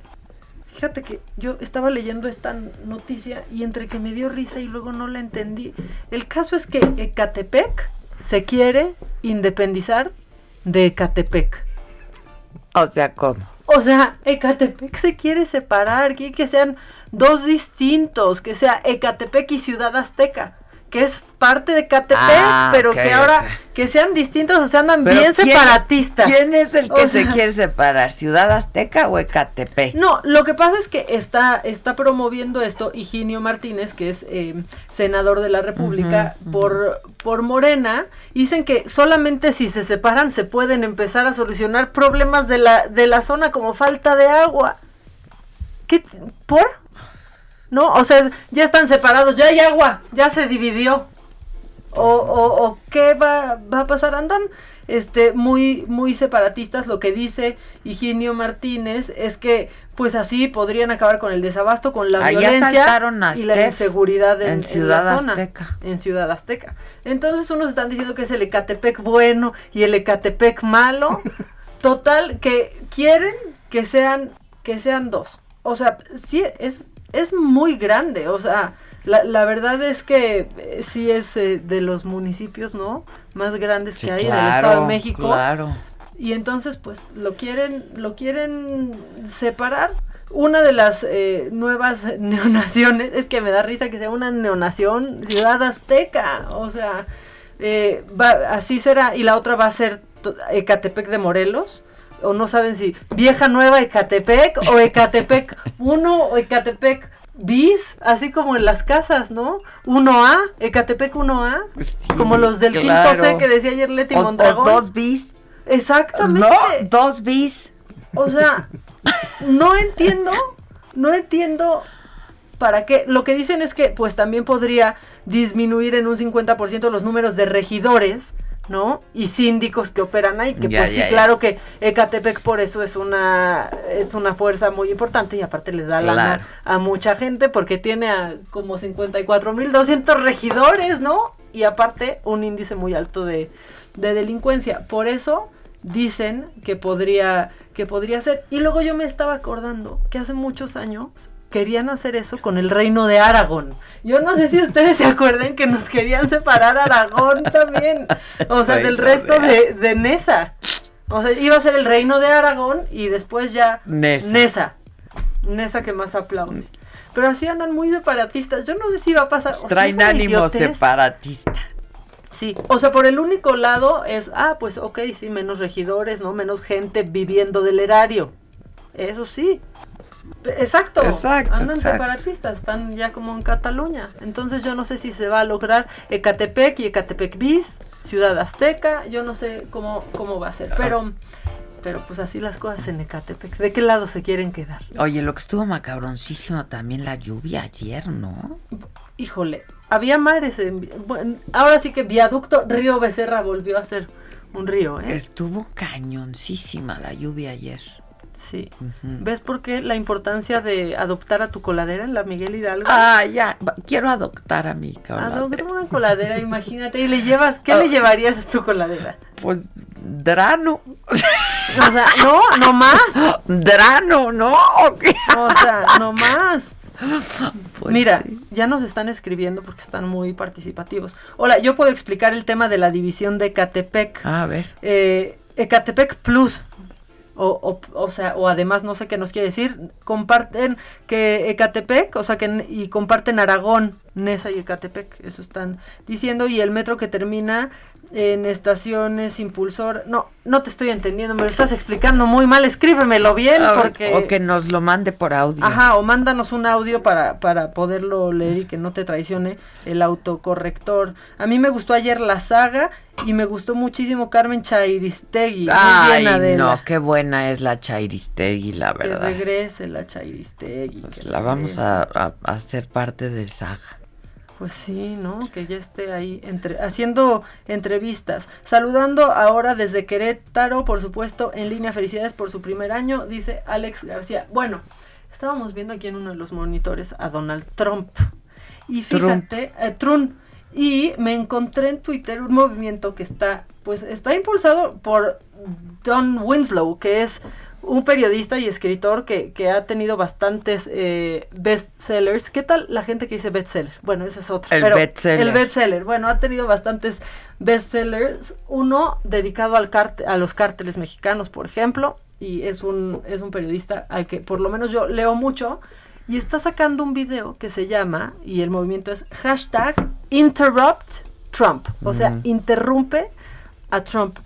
fíjate que yo estaba leyendo esta noticia y entre que me dio risa y luego no la entendí. El caso es que Ecatepec se quiere independizar de Ecatepec. O sea, ¿cómo? O sea, Ecatepec se quiere separar, quiere que sean dos distintos, que sea Ecatepec y Ciudad Azteca que es parte de Ecatepec, Ah, pero que ahora que sean distintos, o sea, andan Pero bien ¿quién- separatistas. ¿Quién es el que O se quiere separar? ¿Ciudad Azteca o Ecatepec? No, lo que pasa es que está, está promoviendo esto Higinio Martínez, que es eh, senador de la República por, por Morena. Dicen que solamente si se separan se pueden empezar a solucionar problemas de la, de la zona como falta de agua. ¿Qué? ¿Por? No, o sea, ya están separados, ya hay agua, ya se dividió. O, o, o qué va, va a pasar, andan este muy muy separatistas. Lo que dice Higinio Martínez es que pues así podrían acabar con el desabasto con la violencia y la inseguridad en, en en Ciudad la zona, Azteca. en Ciudad Azteca. Entonces unos están diciendo que es el Ecatepec bueno y el Ecatepec malo. Total que quieren que sean que sean dos. O sea sí es es muy grande o sea la, la verdad es que eh, sí es eh, de los municipios no más grandes Sí, que hay en el claro, Estado de México. claro. y entonces pues lo quieren lo quieren separar. Una de las eh, nuevas neonaciones es que me da risa que sea una neonación ciudad azteca o sea eh, va, así será y la otra va a ser Ecatepec de Morelos o no saben si vieja nueva Ecatepec o Ecatepec 1 o Ecatepec bis, así como en las casas, ¿no? 1A, Ecatepec 1A, como los del claro. quinto C que decía ayer Leti O- o Mondragón. dos bis. Exactamente. No, dos bis. O sea, no entiendo, no entiendo para qué. Lo que dicen es que pues también podría disminuir en un 50% los números de regidores, ¿no? Y síndicos que operan ahí, que Ya, pues sí, ya. claro que Ecatepec por eso es una es una fuerza muy importante y aparte les da Claro. lana a mucha gente porque tiene a como 54.200 regidores, ¿no? Y aparte un índice muy alto de, de delincuencia. Por eso dicen que podría que podría ser. Y luego yo me estaba acordando que hace muchos años querían hacer eso con el reino de Aragón. Yo no sé si ustedes se acuerdan que nos querían separar Aragón también. O sea, del resto de Nesa. O sea, iba a ser el reino de Aragón y después ya Nesa. Nesa. Nesa que más aplaude. Pero así andan muy separatistas. Yo no sé si va a pasar. o Traen ánimo separatista. Sí, o sea, por el único lado es, ah, pues ok, sí, menos regidores, ¿no? Menos gente viviendo del erario. Eso sí. Exacto. Exacto, Andan exacto. separatistas, están ya como en Cataluña. Entonces yo no sé si se va a lograr Ecatepec y Ecatepec bis, Ciudad Azteca, yo no sé cómo, cómo va a ser, pero, pero pues así las cosas en Ecatepec. ¿De qué lado se quieren quedar? Oye, lo que estuvo macabroncísimo también la lluvia ayer, ¿no? Híjole, había mares en... bueno, ahora sí que Viaducto Río Becerra volvió a ser un río, ¿eh? Estuvo cañoncísima la lluvia ayer. Sí. ¿Ves por qué la importancia de adoptar a tu coladera en la Miguel Hidalgo? Ah, ya, quiero adoptar a mi cabrón. Adopta una coladera, imagínate, y le llevas, ¿qué le llevarías a tu coladera? Pues drano. O sea, no, no más. Drano, ¿no? ¿O sea, no más. Pues Mira, sí. ya nos están escribiendo porque están muy participativos. Hola, yo puedo explicar el tema de la división de Ecatepec. A ver. Eh, Ecatepec Plus. O, o, o sea, o además no sé qué nos quiere decir, comparten que Ecatepec, o sea que y comparten Aragón, Nesa y Ecatepec, eso están diciendo, y el metro que termina en estaciones, impulsor. No, no te estoy entendiendo, me lo estás explicando muy mal. Escríbemelo bien ver, porque... O que nos lo mande por audio. Ajá, o mándanos un audio para, para poderlo leer y que no te traicione el autocorrector. A mí me gustó ayer la saga y me gustó muchísimo Carmen Chairistegui. Muy Ay, bien, no, qué buena es la Chairistegui, la Que verdad. regrese la Chairistegui. Pues que la vamos a, a- a hacer parte del saga. Pues sí, ¿no? Que ya esté ahí entre, haciendo entrevistas. Saludando ahora desde Querétaro, por supuesto, en línea. Felicidades por su primer año, dice Alex García. Bueno, estábamos viendo aquí en uno de los monitores a Donald Trump. Y Trump. fíjate, eh, Trump. Y me encontré en Twitter un movimiento que está, pues está impulsado por Don Winslow, que es un periodista y escritor que, que ha tenido bastantes eh, bestsellers. ¿Qué tal la gente que dice bestseller? Bueno, ese es otro. El bestseller. El bestseller. Bueno, ha tenido bastantes bestsellers. Uno dedicado al cártel- a los cárteles mexicanos, por ejemplo. Y es un, es un periodista al que por lo menos yo leo mucho. Y está sacando un video que se llama, y el movimiento es hashtag interrupt Trump. O sea, Mm. interrumpe a Trump.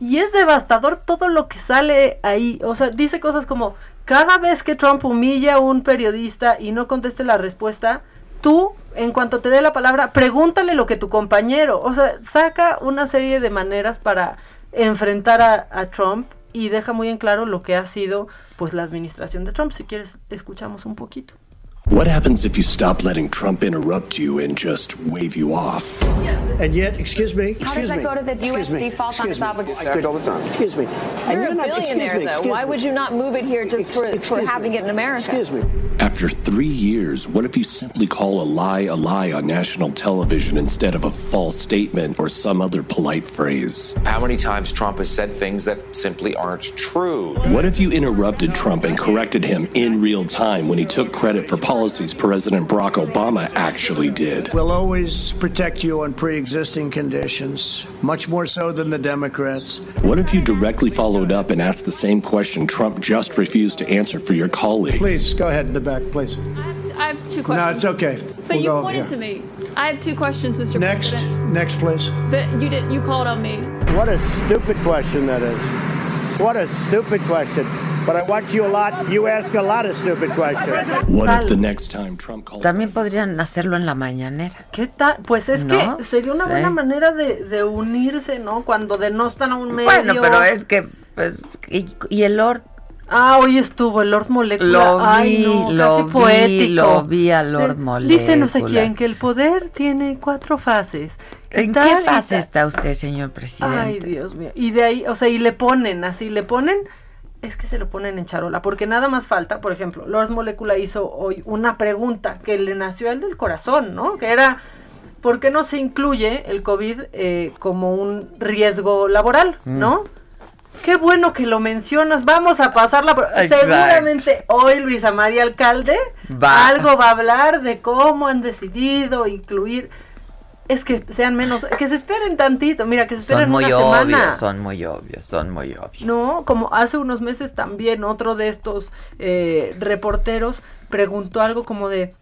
Y es devastador todo lo que sale ahí. O sea, dice cosas como, cada vez que Trump humilla a un periodista y no conteste la respuesta, tú, en cuanto te dé la palabra, pregúntale lo que tu compañero. O sea, saca una serie de maneras para enfrentar a, a Trump y deja muy en claro lo que ha sido pues la administración de Trump. Si quieres, escuchamos un poquito. What happens if you stop letting Trump interrupt you and just wave you off? And yet, excuse me, How does that me. go to the excuse US me, default on excuse its obligations? I could- all the time. Excuse me. And You're a not- excuse billionaire, me, though. excuse Why me. would you not move it here just Ex- for, for having it in America? Excuse me. After three years, what if you simply call a lie a lie on national television instead of a false statement or some other polite phrase? How many times Trump has said things that simply aren't true? What if you interrupted Trump and corrected him in real time when he took credit for policies President Barack Obama actually did? We'll always protect you on pre existing conditions, much more so than the Democrats. What if you directly followed up and asked the same question Trump just refused to answer for your colleague? Please, go ahead in the back, please. I have two questions. No, it's okay. But We'll you go pointed here. to me. I have two questions, Mr. Next, President. next, please. But you didn't. You called on me. What a stupid question that is. What a stupid question. But I watch you a lot. You ask a lot of stupid questions. What if the next time Trump calls También podrían hacerlo en la mañanera. ¿Qué tal? Pues es ¿No? que sería una Sí. buena manera de, de unirse, ¿no? Cuando denostan a un medio. Bueno, pero es que, pues, y, y el Lord Ah, hoy estuvo el Lord Molecula. Lo vi, Ay, no, lo casi vi, poético. lo vi a Lord Le- Dice no sé Molecula. quién que el poder tiene cuatro fases. y ¿En qué fase está usted, señor presidente? Ay, Dios mío. Y de ahí, o sea, y le ponen así, le ponen, es que se lo ponen en charola, porque nada más falta, por ejemplo, Lord Molecula hizo hoy una pregunta que le nació él del corazón, ¿no? Que era, ¿por qué no se incluye el COVID eh, como un riesgo laboral, Mm. ¿no? Qué bueno que lo mencionas, vamos a pasarla. por-. Seguramente hoy Luisa María Alcalde Va. algo va a hablar de cómo han decidido incluir. Es que sean menos, que se esperen tantito, mira, que se esperen Son muy una obvios, semana. son muy obvios, son muy obvios. No, como hace unos meses también otro de estos eh, reporteros preguntó algo como de,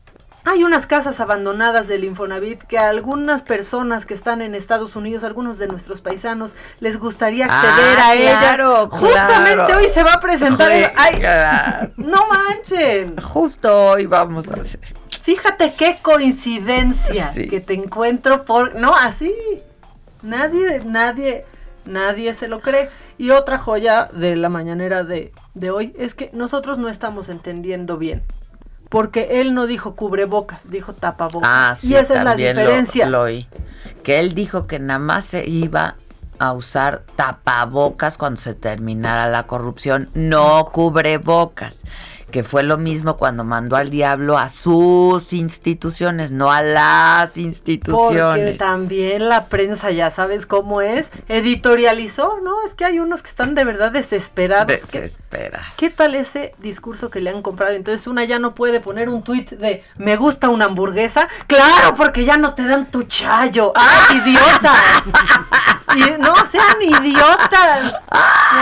hay unas casas abandonadas del Infonavit que a algunas personas que están en Estados Unidos, algunos de nuestros paisanos, les gustaría acceder Ah, a ellas. claro, Justamente claro. hoy se va a presentar. el- ay, claro. no manchen. Justo hoy vamos a hacer. Fíjate qué coincidencia Sí. que te encuentro por no así. Nadie, nadie, nadie se lo cree. Y otra joya de la mañanera de, de hoy es que nosotros no estamos entendiendo bien. Porque él no dijo cubrebocas, dijo tapabocas. Ah, sí, y esa es la lo- diferencia. Lo, oí. Que él dijo que nada más se iba a usar tapabocas cuando se terminara la corrupción, no cubrebocas. Que fue lo mismo cuando mandó al diablo a sus instituciones, no a las Porque instituciones. también la prensa, ya sabes cómo es, editorializó, ¿no? Es que hay unos que están de verdad desesperados. que- Desespera. ¿Qué tal ese discurso que le han comprado? Entonces una ya no puede poner un tuit de me gusta una hamburguesa. Claro, porque ya no te dan tu chayo. ¡Ay, idiotas! No sean idiotas.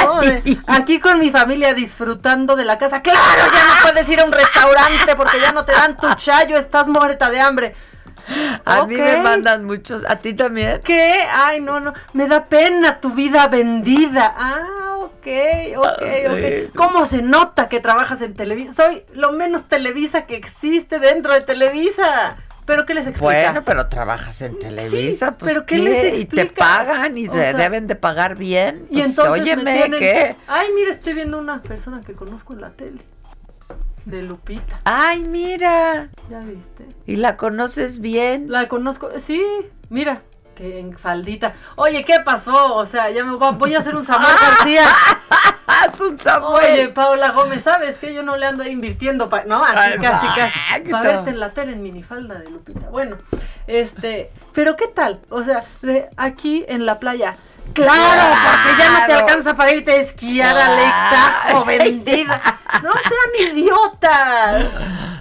No, de- aquí con mi familia disfrutando de la casa. Claro, ya no puedes ir a un restaurante porque ya no te dan tu chayo, estás muerta de hambre. A mí me mandan muchos. ¿A ti también? ¿Qué? Ay, no, no. Me da pena tu vida vendida. Ah, ok, ok, Ay, ok. ¿Cómo se nota que trabajas en Televisa? Soy lo menos Televisa que existe dentro de Televisa. ¿Pero qué les explicas? Bueno, pero trabajas en Televisa, pues pero ¿qué ¿qué? les Y te explicas? pagan y sea, deben de pagar bien. Y Pues, entonces óyeme, me tienen ¿qué? Ay, mira, estoy viendo una persona que conozco en la tele. De Lupita. Ay, mira. ¿Ya viste? ¿Y la conoces bien? La conozco, sí, mira, que en faldita. Oye, ¿qué pasó? O sea, ya me voy, voy a hacer un Samuel García. Haz un Samuel. Oye, Paula Gómez, ¿sabes que Yo no le ando invirtiendo, pa- no, así casi, casi. Para verte en la tele en minifalda de Lupita. Bueno, este, pero ¿qué tal? O sea, de aquí en la playa. Claro, porque ya no te alcanza para irte a esquiar Claro. vendida. No sean idiotas.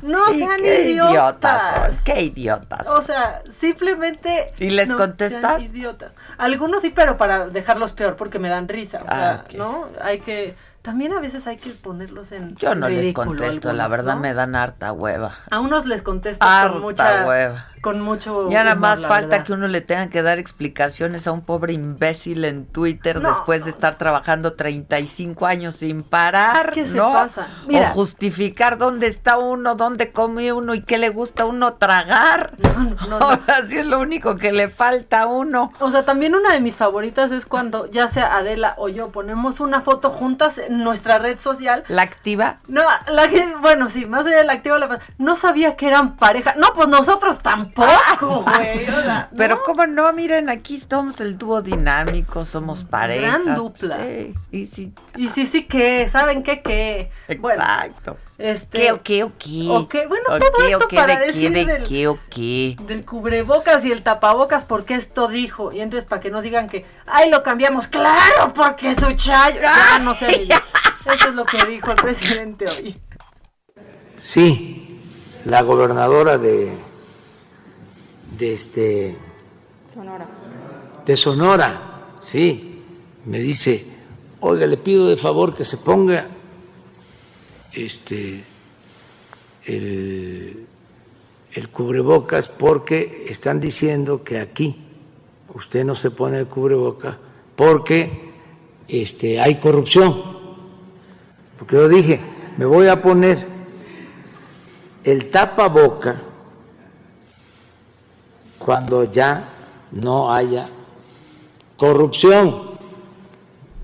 No Sí, sean qué idiotas. idiotas qué idiotas. O sea, simplemente. ¿Y les no contestas? sean idiotas. Algunos sí, pero para dejarlos peor, porque me dan risa. O Ah, sea. ¿no? Hay que. También a veces hay que ponerlos en. Yo no les contesto, la verdad ¿no? me dan harta hueva. A unos les contestas Harta con mucha. hueva. Con mucho. Ya nada más falta verdad. que uno le tenga que dar explicaciones a un pobre imbécil en Twitter No, después de estar trabajando 35 años sin parar, que se ¿no? pasa. Mira. o justificar dónde está uno, dónde come uno y qué le gusta a uno tragar. Ahora sí es lo único que le falta a uno. O sea, también una de mis favoritas es cuando ya sea Adela o yo ponemos una foto juntas en nuestra red social. ¿La activa? No, la que, bueno, sí, más allá de la activa, la, no sabía que eran pareja. No, pues nosotros tampoco, güey. o sea, Pero cómo no, miren, aquí somos el dúo dinámico, somos pareja. Gran dupla. Sí, y sí. Y sí, sí, que, ¿saben qué? ¿Qué? Bueno, Exacto. este. ¿Qué o qué o qué? Bueno, ¿O todo qué, esto qué, para de decir qué, de del- qué o qué? Del cubrebocas y el tapabocas, porque esto dijo. Y entonces, para que no digan que, ay, lo cambiamos. ¡Claro! Porque su chayo. Ya no sé. Eso es lo que dijo el presidente hoy. Sí, la gobernadora de, de este Sonora. de Sonora, sí, me dice, oiga, le pido de favor que se ponga este el, el cubrebocas porque están diciendo que aquí usted no se pone el cubrebocas porque este hay corrupción. Porque yo dije, me voy a poner el tapaboca cuando ya no haya corrupción.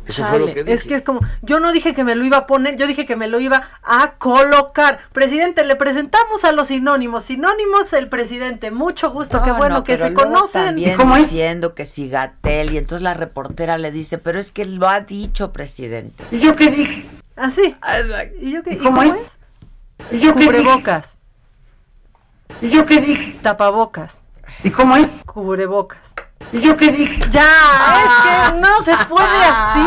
Eso fue lo que dije. es que es como, yo no dije que me lo iba a poner, yo dije que me lo iba a colocar. Presidente, le presentamos a los sinónimos. Sinónimos el presidente. Mucho gusto, qué No, bueno no, que pero se luego conocen. También ¿Cómo es? diciendo que si Gatel y entonces la reportera le dice, pero es que lo ha dicho, presidente. ¿Y yo qué dije? Así. ¿Y yo qué? ¿Y cómo, es? ¿Y yo qué Cubrebocas. ¿Y yo qué dije? Tapabocas. ¿Y cómo es? Cubrebocas. ¿Y yo qué dije? Ya, Ah. es que no se puede así.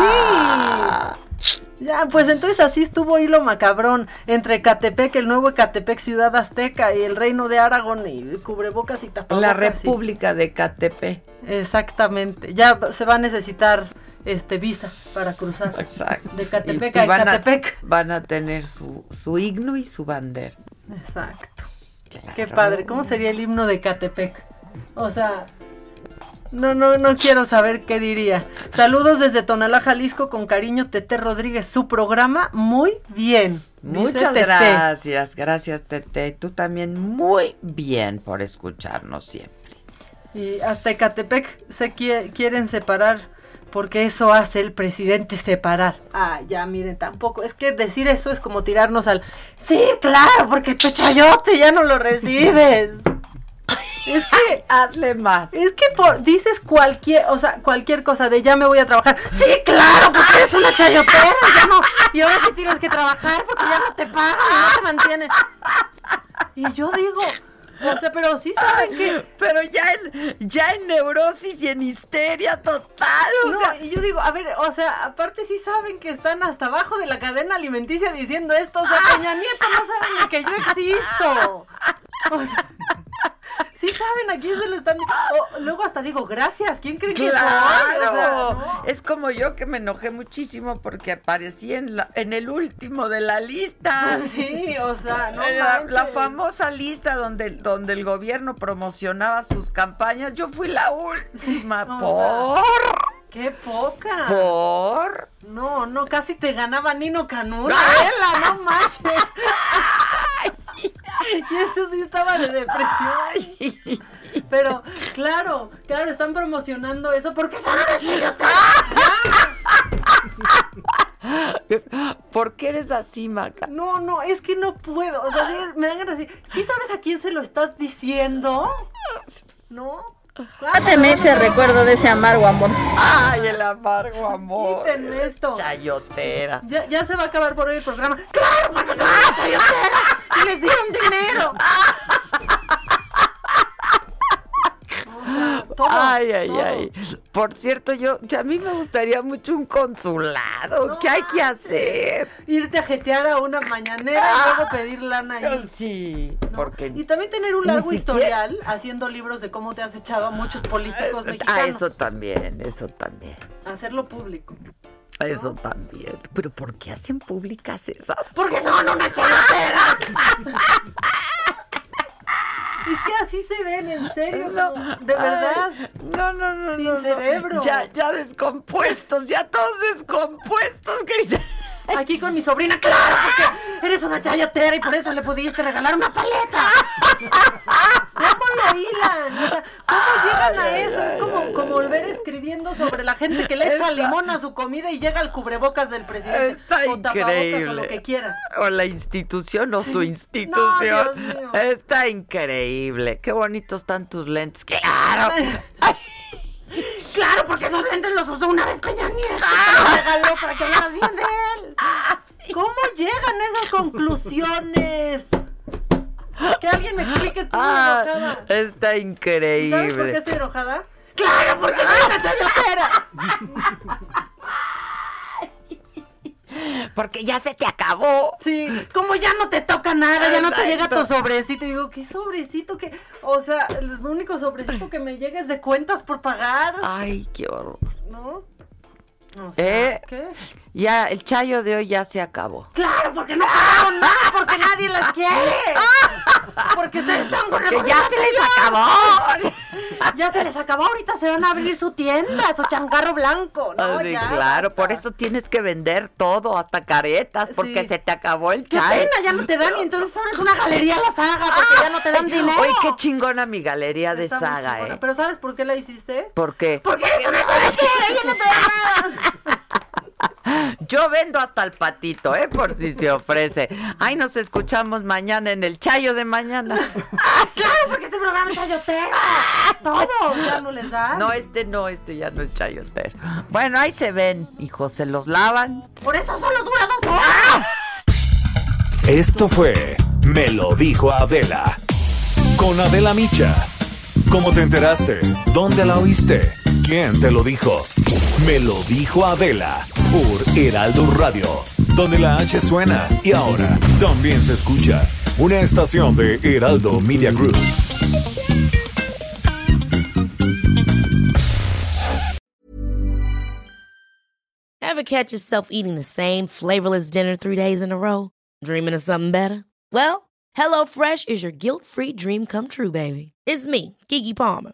Ya, pues entonces así estuvo hilo macabrón entre Catepec, el nuevo Catepec Ciudad Azteca y el Reino de Aragón y cubrebocas y tapabocas. La y- República de Catepec. Exactamente. Ya se va a necesitar este visa para cruzar. Exacto. De Catepec Y- a y van a- Catepec. Van a tener su, su himno y su bandera. Exacto. Qué padre. ¿Cómo sería el himno de Catepec? O sea, no, no, no quiero saber qué diría. Saludos desde Tonalá, Jalisco, con cariño, Tete Rodríguez. Su programa muy bien. Muchas Tete. gracias, gracias Tete. Tú también muy bien por escucharnos siempre. Y hasta Ecatepec se qui- quieren separar porque eso hace el presidente separar. Ah, ya miren, tampoco. Es que decir eso es como tirarnos al... Sí, claro, porque tu chayote ya no lo recibes. Es que... Hazle más. Es que por, dices cualquier, o sea, cualquier cosa de ya me voy a trabajar. Sí, claro, porque eres una chayotera. Ya no, y ahora sí tienes que trabajar porque ya no te pagan, no te mantienen. Y yo digo, o sea, pero sí saben que... Pero ya en, ya en neurosis y en histeria total. O No, sea, y yo digo, a ver, o sea, aparte sí saben que están hasta abajo de la cadena alimenticia diciendo esto. O sea, Peña Nieto no sabe ni que yo existo. O sea, sí saben a quién se lo están. o luego hasta digo, gracias. ¿Quién cree que soy? Claro, O sea, no. es como yo que me enojé muchísimo porque aparecí en, la- en el último de la lista. Sí, o sea, no la, la famosa lista donde, donde el gobierno promocionaba sus campañas, yo fui la última. o ¿Por? ¡Qué poca! ¿Por? No, no, casi te ganaba Nino Canura, Adela, no manches. y eso sí estaba de depresión. Pero, claro, claro, están promocionando eso porque son una chayotera. ¿Por qué eres así, Maca? No, no, es que no puedo. O sea, sí, me dan ganas de decir, ¿sí sabes a quién se lo estás diciendo? ¿No? Quíteme ese recuerdo de ese amargo amor. Ay, el amargo amor. Quítenme esto. Chayotera. Ya, ya se va a acabar por hoy el programa. ¡Claro, porque chayotera! ¡Y les dieron dinero! O sea, todo, ay, ay, todo. ay. Por cierto, yo, yo- a mí me gustaría mucho un consulado. ¿Qué hay que hacer? Irte a jetear a una mañanera y luego pedir lana ahí. Sí, porque Y también tener un largo siquiera- historial haciendo libros de cómo te has echado a muchos políticos mexicanos. Ah, eso también, eso también. Hacerlo público. Eso también. Pero ¿por qué hacen públicas esas? Porque son una chayotera. Es que así se ven, en serio, como- de verdad. Ay, no, no, no. Sin no, no. cerebro. Ya, ya descompuestos, ya todos descompuestos, querida. Aquí con mi sobrina, claro, porque eres una chayotera y por eso le pudiste regalar una paleta. ¿Cómo lo hilan? O sea, ¿cómo llegan a eso? Es como, como volver escribiendo sobre la gente que le echa limón a su comida y llega al cubrebocas del presidente. Está o tapabocas o increíble. lo que quiera. O la institución o su No, institución. Dios mío. Está increíble. Qué bonitos están tus lentes. ¡Claro! Claro, porque esos lentes los usó una vez Peña Nieto. Ah. Para que hablaras bien de él. ¿Cómo llegan a esas conclusiones? Que alguien me explique, estoy Ah, enojada. está ¿Y increíble. ¿Sabes por qué estoy enojada? ¡Claro, porque soy una chayotera! Porque ya se te acabó. Sí, como ya no te toca nada, ya no te llega tu sobrecito. Y digo, ¿qué sobrecito? que O sea, el único sobrecito que me llega es de cuentas por pagar. Ay, qué horror. ¿No? O sea, ¿Eh? ¿Qué? Ya, el chayo de hoy ya se acabó. Claro, porque no pagaron nada, porque nadie las quiere. Porque ustedes están con el Que ya se les acabó. Ya se les acabó, ahorita se van a abrir su tienda, su changarro blanco, ¿no? Ah, sí, Ya, claro, por eso tienes que vender todo, hasta caretas, porque Sí. se te acabó el Qué chayo. pena, ya no te dan y entonces ahora es una galería la saga porque ya no te dan dinero. Oye, qué chingona mi galería de Está saga. ¿eh? Pero ¿sabes por qué la hiciste? ¿Por qué? Porque eres una chayotera, ya no te dan nada. Yo vendo hasta el patito, ¿eh? Por si se ofrece. Ay, nos escuchamos mañana en el chayo de mañana. Claro, porque este programa es chayotero. Todo, ya no les dan. No, este no, este ya no es chayotero. Bueno, ahí se ven, hijos, se los lavan. Por eso solo dura dos horas. Esto fue Me lo dijo Adela. Con Adela Micha. ¿Cómo te enteraste? ¿Dónde la oíste? ¿Quién te lo dijo? Me lo dijo Adela por Heraldo Radio, donde la H suena y ahora también se escucha. Una estación de Heraldo Media Group. Ever catch yourself eating the same flavorless dinner three days in a row? Dreaming of something better? Well, HelloFresh is your guilt-free dream come true, baby. It's me, Kiki Palmer.